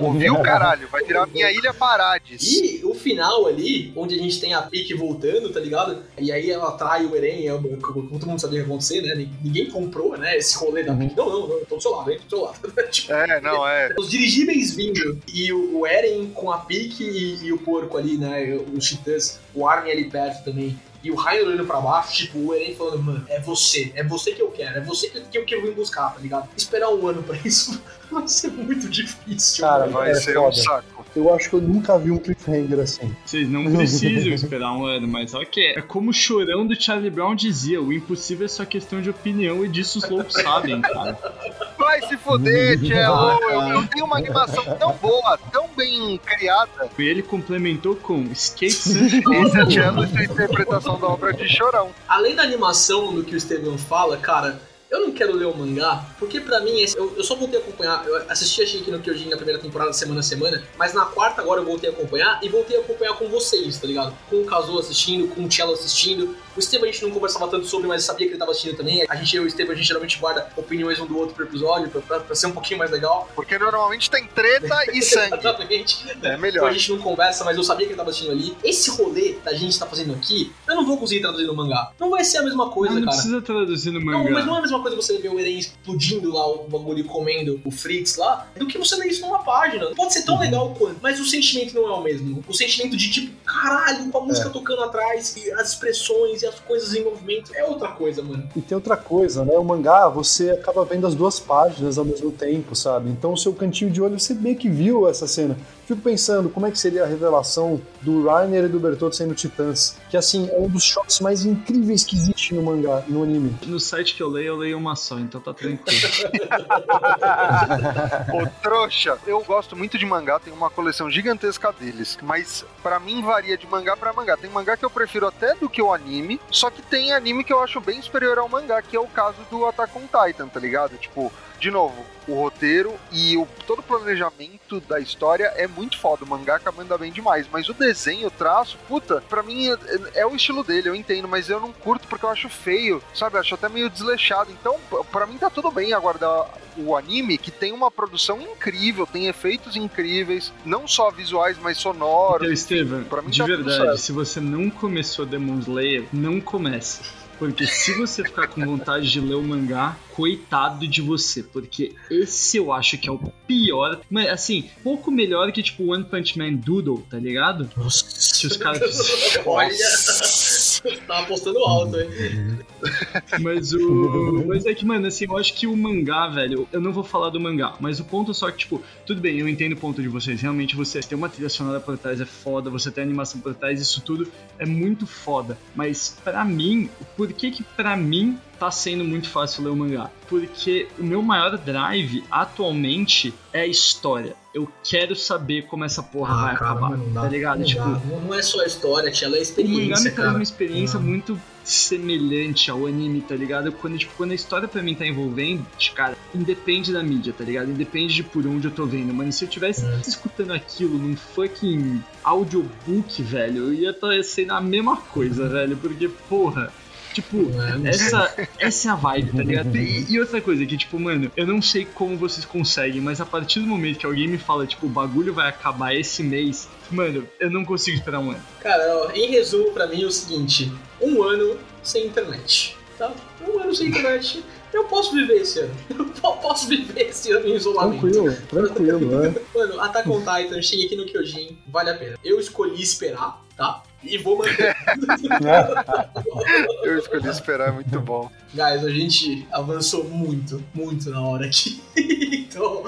Speaker 2: Ouviu, [LAUGHS] caralho? Vai virar minha ilha Parades.
Speaker 3: E o final ali, onde a gente tem a Pique voltando, tá ligado? E aí ela trai o Eren, é, como todo mundo sabia que ia acontecer, né? Ninguém comprou, né? Esse rolê da Pique. Não, não, não, tô do seu lado, hein? Tô do seu lado. [LAUGHS] tipo,
Speaker 2: É, não, é.
Speaker 3: Os dirigíveis vindo e o, o Eren com a pique e, e o porco ali, né? Os titãs, o Armin ali perto também. E o Rainer olhando pra baixo, tipo, o Eren falando, mano, é você, é você que eu quero, é você que, que, eu- que eu vim buscar, tá ligado? Esperar um ano pra [LAUGHS] isso vai ser muito difícil.
Speaker 5: Cara,
Speaker 3: mano.
Speaker 2: Vai
Speaker 5: É
Speaker 2: ser um
Speaker 5: foda.
Speaker 2: saco.
Speaker 5: Eu acho que eu nunca vi um cliffhanger assim.
Speaker 4: Vocês não precisam [LAUGHS] esperar um ano, mas ok. É como o chorão do Charlie Brown dizia: o impossível é só questão de opinião e disso os loucos [LAUGHS] sabem, cara.
Speaker 2: Vai se foder, Cello. Eu, eu tenho uma animação tão boa, tão bem criada.
Speaker 4: E ele complementou com Skate Sunshine.
Speaker 2: Esse é Cello e da obra de Chorão.
Speaker 3: Além da animação do que o Estevão fala, cara, eu não quero ler o mangá, porque pra mim, eu, eu só voltei a acompanhar. Eu assisti a Shingeki no Kyojin na primeira temporada, semana a semana, mas na quarta agora eu voltei a acompanhar e voltei a acompanhar com vocês, tá ligado? Com o Kazu assistindo, com o Cello assistindo. O Estevam a gente não conversava tanto sobre, mas sabia que ele tava assistindo também. A gente, eu e o Estevam, a gente geralmente guarda opiniões um do outro pro episódio, pra, pra- pra ser um pouquinho mais legal.
Speaker 2: Porque normalmente tem treta [LAUGHS] e sangue.
Speaker 3: Exatamente.
Speaker 2: É
Speaker 3: Então a
Speaker 2: melhor.
Speaker 3: gente não conversa, mas eu sabia que ele tava assistindo ali. Esse rolê da gente tá fazendo aqui, eu não vou conseguir traduzir no mangá. Não vai ser a mesma coisa,
Speaker 4: não
Speaker 3: cara.
Speaker 4: precisa traduzir no
Speaker 3: Não, mas não
Speaker 4: mangá.
Speaker 3: é a mesma coisa você ver o Eren explodindo lá o bagulho comendo o Fritz lá, do que você ler isso numa página. Pode ser tão
Speaker 5: Uhum.
Speaker 3: legal quanto, mas o sentimento não é o mesmo. O sentimento de tipo, caralho, com a música
Speaker 5: É.
Speaker 3: tocando atrás, e as expressões e as coisas em movimento, é outra coisa, mano.
Speaker 5: E tem outra coisa, né? O mangá, você acaba vendo as duas páginas ao mesmo tempo, sabe? Então o seu cantinho de olho, você meio que viu essa cena. Fico pensando como é que seria a revelação do Rainer e do Bertolt sendo titãs. Que assim, é um dos shots mais incríveis que existe no mangá, no anime.
Speaker 4: No site que eu leio, eu leio uma só, então tá tranquilo. [LAUGHS]
Speaker 2: Ô, trouxa, eu gosto muito de mangá, tenho uma coleção gigantesca deles, mas pra mim varia de mangá pra mangá. Tem mangá que eu prefiro até do que o anime, só que tem anime que eu acho bem superior ao mangá, que é o caso do Attack on Titan, tá ligado? Tipo, de novo, o roteiro e o, todo o planejamento da história é muito foda. O mangaka manda bem demais, mas o desenho, o traço, puta, pra mim é, é o estilo dele, eu entendo, mas eu não curto porque eu acho feio, sabe? Eu acho até meio desleixado. Então, p- pra mim tá tudo bem aguardar o anime, que tem uma produção incrível, tem efeitos incríveis, não só visuais, mas sonoros.
Speaker 4: Então, Estevam, de
Speaker 2: tá
Speaker 4: verdade, se você não começou Demon Slayer, não comece. Porque se você ficar com vontade de ler o mangá, coitado de você. Porque esse eu acho que é o pior. Mas assim, pouco melhor que tipo One Punch Man Doodle, tá ligado? Se os caras [LAUGHS]
Speaker 3: Olha, tá apostando alto, hein? [LAUGHS]
Speaker 4: Mas o. Mas é que, mano, assim, eu acho que o mangá, velho, eu não vou falar do mangá, mas o ponto é só que, tipo, tudo bem, eu entendo o ponto de vocês. Realmente você tem uma trilha sonora por trás, é foda, você tem animação por trás, isso tudo é muito foda. Mas pra mim, por que que pra mim tá sendo muito fácil ler o mangá? Porque o meu maior drive atualmente é a história. Eu quero saber como essa porra vai acabar,
Speaker 3: não dá,
Speaker 4: tá ligado?
Speaker 3: Não,
Speaker 4: tipo.
Speaker 3: Não- é só a história, tia, ela é a
Speaker 4: o mangá me
Speaker 3: experiência,
Speaker 4: traz uma
Speaker 3: cara.
Speaker 4: experiência
Speaker 3: Ah.
Speaker 4: muito semelhante ao anime, tá ligado? Quando, tipo, quando a história pra mim tá envolvendo, cara, independe da mídia, tá ligado? Independe de por onde eu tô vendo. Mano, se eu tivesse
Speaker 3: É.
Speaker 4: escutando aquilo num fucking audiobook, velho, eu ia estar sendo a mesma coisa, velho. Porque, porra. Tipo, essa, essa é a vibe, tá ligado? E, e outra coisa que, tipo, mano, eu não sei como vocês conseguem, mas a partir do momento que alguém me fala, tipo, o bagulho vai acabar esse mês, mano, eu não consigo esperar um ano.
Speaker 3: Cara, ó, em resumo, pra mim é o seguinte: um ano sem internet. tá? Um ano sem internet. Eu posso viver esse ano. [LAUGHS] Eu posso viver esse ano em isolamento.
Speaker 5: Tranquilo, tranquilo, [LAUGHS] né?
Speaker 3: Mano, Attack on Titan, cheguei aqui no Kyojin, vale a pena. Eu escolhi esperar, tá? E vou manter. [LAUGHS]
Speaker 2: Eu escolhi esperar, é muito bom.
Speaker 3: Guys, a gente avançou muito, muito na hora aqui. [LAUGHS] então,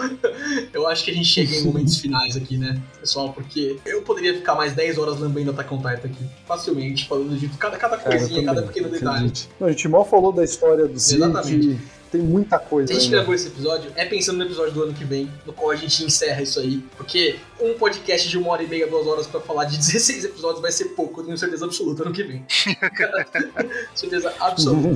Speaker 3: eu acho que a gente chega em momentos finais aqui, né, pessoal? Porque eu poderia ficar mais 10 horas lambendo Attack on Titan aqui, facilmente, falando de cada, cada
Speaker 5: Cara,
Speaker 3: coisinha, cada pequeno detalhe.
Speaker 5: Não, a gente mal falou da história do
Speaker 3: Exatamente.
Speaker 5: Tem muita coisa
Speaker 3: Se a gente
Speaker 5: ainda.
Speaker 3: gravou esse episódio, é pensando no episódio do ano que vem, no qual a gente encerra isso aí. Porque um podcast de uma hora e meia, duas horas pra falar de [LAUGHS] 16 episódios vai ser pouco, eu tenho certeza absoluta ano que vem. [LAUGHS] certeza absoluta.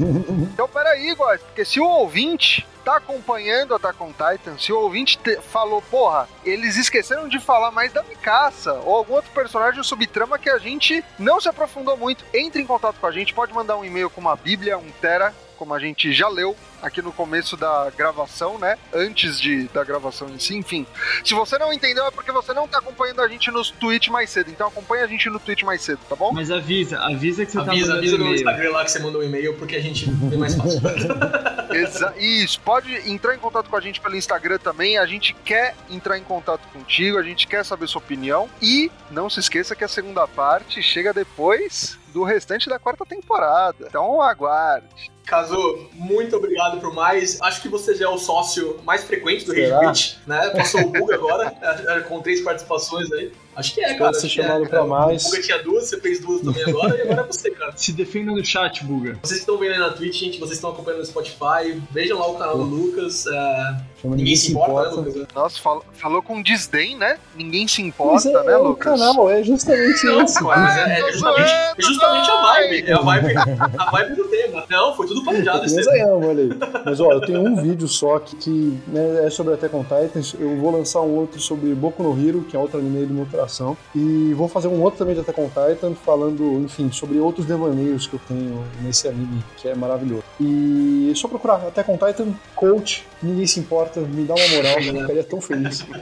Speaker 2: Então, peraí, guys, porque se o ouvinte tá acompanhando Attack on Titan, se o ouvinte te- falou, porra, eles esqueceram de falar mais da Mikasa ou algum outro personagem ou subtrama que a gente não se aprofundou muito, entre em contato com a gente, pode mandar um e-mail com uma bíblia, um tera, como a gente já leu aqui no começo da gravação, né? Antes de, da gravação em si, enfim. Se você não entendeu é porque você não tá acompanhando a gente nos tweets mais cedo, então acompanha a gente no tweet mais cedo, tá bom?
Speaker 4: Mas avisa, avisa que você tá
Speaker 3: Avisa,
Speaker 4: mandando
Speaker 3: avisa no. Instagram lá que você mandou um e-mail, porque a gente vê mais fácil. [LAUGHS]
Speaker 2: Exa Isso, pode entrar em contato com a gente pelo Instagram também. A gente quer entrar em contato contigo, a gente quer saber sua opinião. E não se esqueça que a segunda parte chega depois do restante da quarta temporada. Então aguarde.
Speaker 3: Caso, muito obrigado por mais. Acho que você já é o sócio mais frequente do Rage
Speaker 5: Será?
Speaker 3: Quit, né? Passou o Buga agora, [LAUGHS] com três participações aí. Acho que é, cara. Acho que é,
Speaker 5: chamado pra mais.
Speaker 3: O Buga tinha duas, você fez duas também agora, e agora é você, cara. [LAUGHS]
Speaker 4: Se defenda no chat, Buga.
Speaker 3: Vocês estão vendo aí na Twitch, gente, vocês estão acompanhando no Spotify, vejam lá o canal do Lucas. é, ninguém se importa, né, Lucas?
Speaker 2: Nossa, fal- falou com desdém, né? Ninguém se importa,
Speaker 5: é,
Speaker 2: né,
Speaker 5: é o
Speaker 2: Lucas?
Speaker 5: canal, é justamente
Speaker 3: Não,
Speaker 5: isso.
Speaker 3: mas é, é justamente, é justamente a vibe. É a vibe, a vibe do tema. Não, foi tudo planejado esse tema.
Speaker 5: aí, olha aí. Mas ó, eu tenho um vídeo só que, que né, é sobre Attack on Titans. Eu vou lançar um outro sobre Boku no Hero, que é outro anime de meu coração. E vou fazer um outro também de Attack on Titan, falando, enfim, sobre outros devaneios que eu tenho nesse anime, que é maravilhoso. E é só procurar Attack on Titan, coach, ninguém se importa, me dá uma moral, eu ficaria tão feliz. [LAUGHS]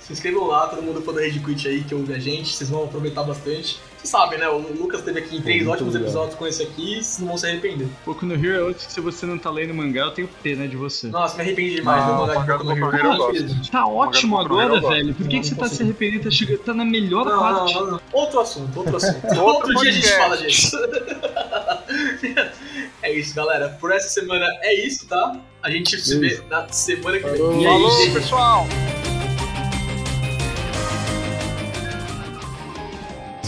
Speaker 3: Se inscrevam lá, todo mundo for do Rage Quit aí que ouve a gente, vocês vão aproveitar bastante. Sabem, né? O Lucas teve aqui três
Speaker 5: Muito
Speaker 3: ótimos
Speaker 5: obrigado.
Speaker 3: episódios com esse aqui, vocês não vão se arrepender.
Speaker 4: Boku no Hero é outro que se você não tá lendo mangá, eu tenho pena de você.
Speaker 3: Nossa, me arrependi demais
Speaker 2: Não,
Speaker 3: mangá
Speaker 2: mangá
Speaker 3: de
Speaker 2: do
Speaker 3: Boku no Hero.
Speaker 2: no Hero eu gosto.
Speaker 4: Tá ótimo agora, velho. Por que,
Speaker 5: Não,
Speaker 4: que você
Speaker 5: não
Speaker 4: tá se arrependendo? Tá, chegando, tá na melhor
Speaker 3: Não,
Speaker 4: parte.
Speaker 3: não, não. Outro assunto, outro assunto. [LAUGHS]
Speaker 2: Outro
Speaker 3: outro dia a gente fala disso. [LAUGHS] é isso, galera. Por essa semana é isso, tá? A gente se vê na semana que vem.
Speaker 5: Falou.
Speaker 2: Pessoal!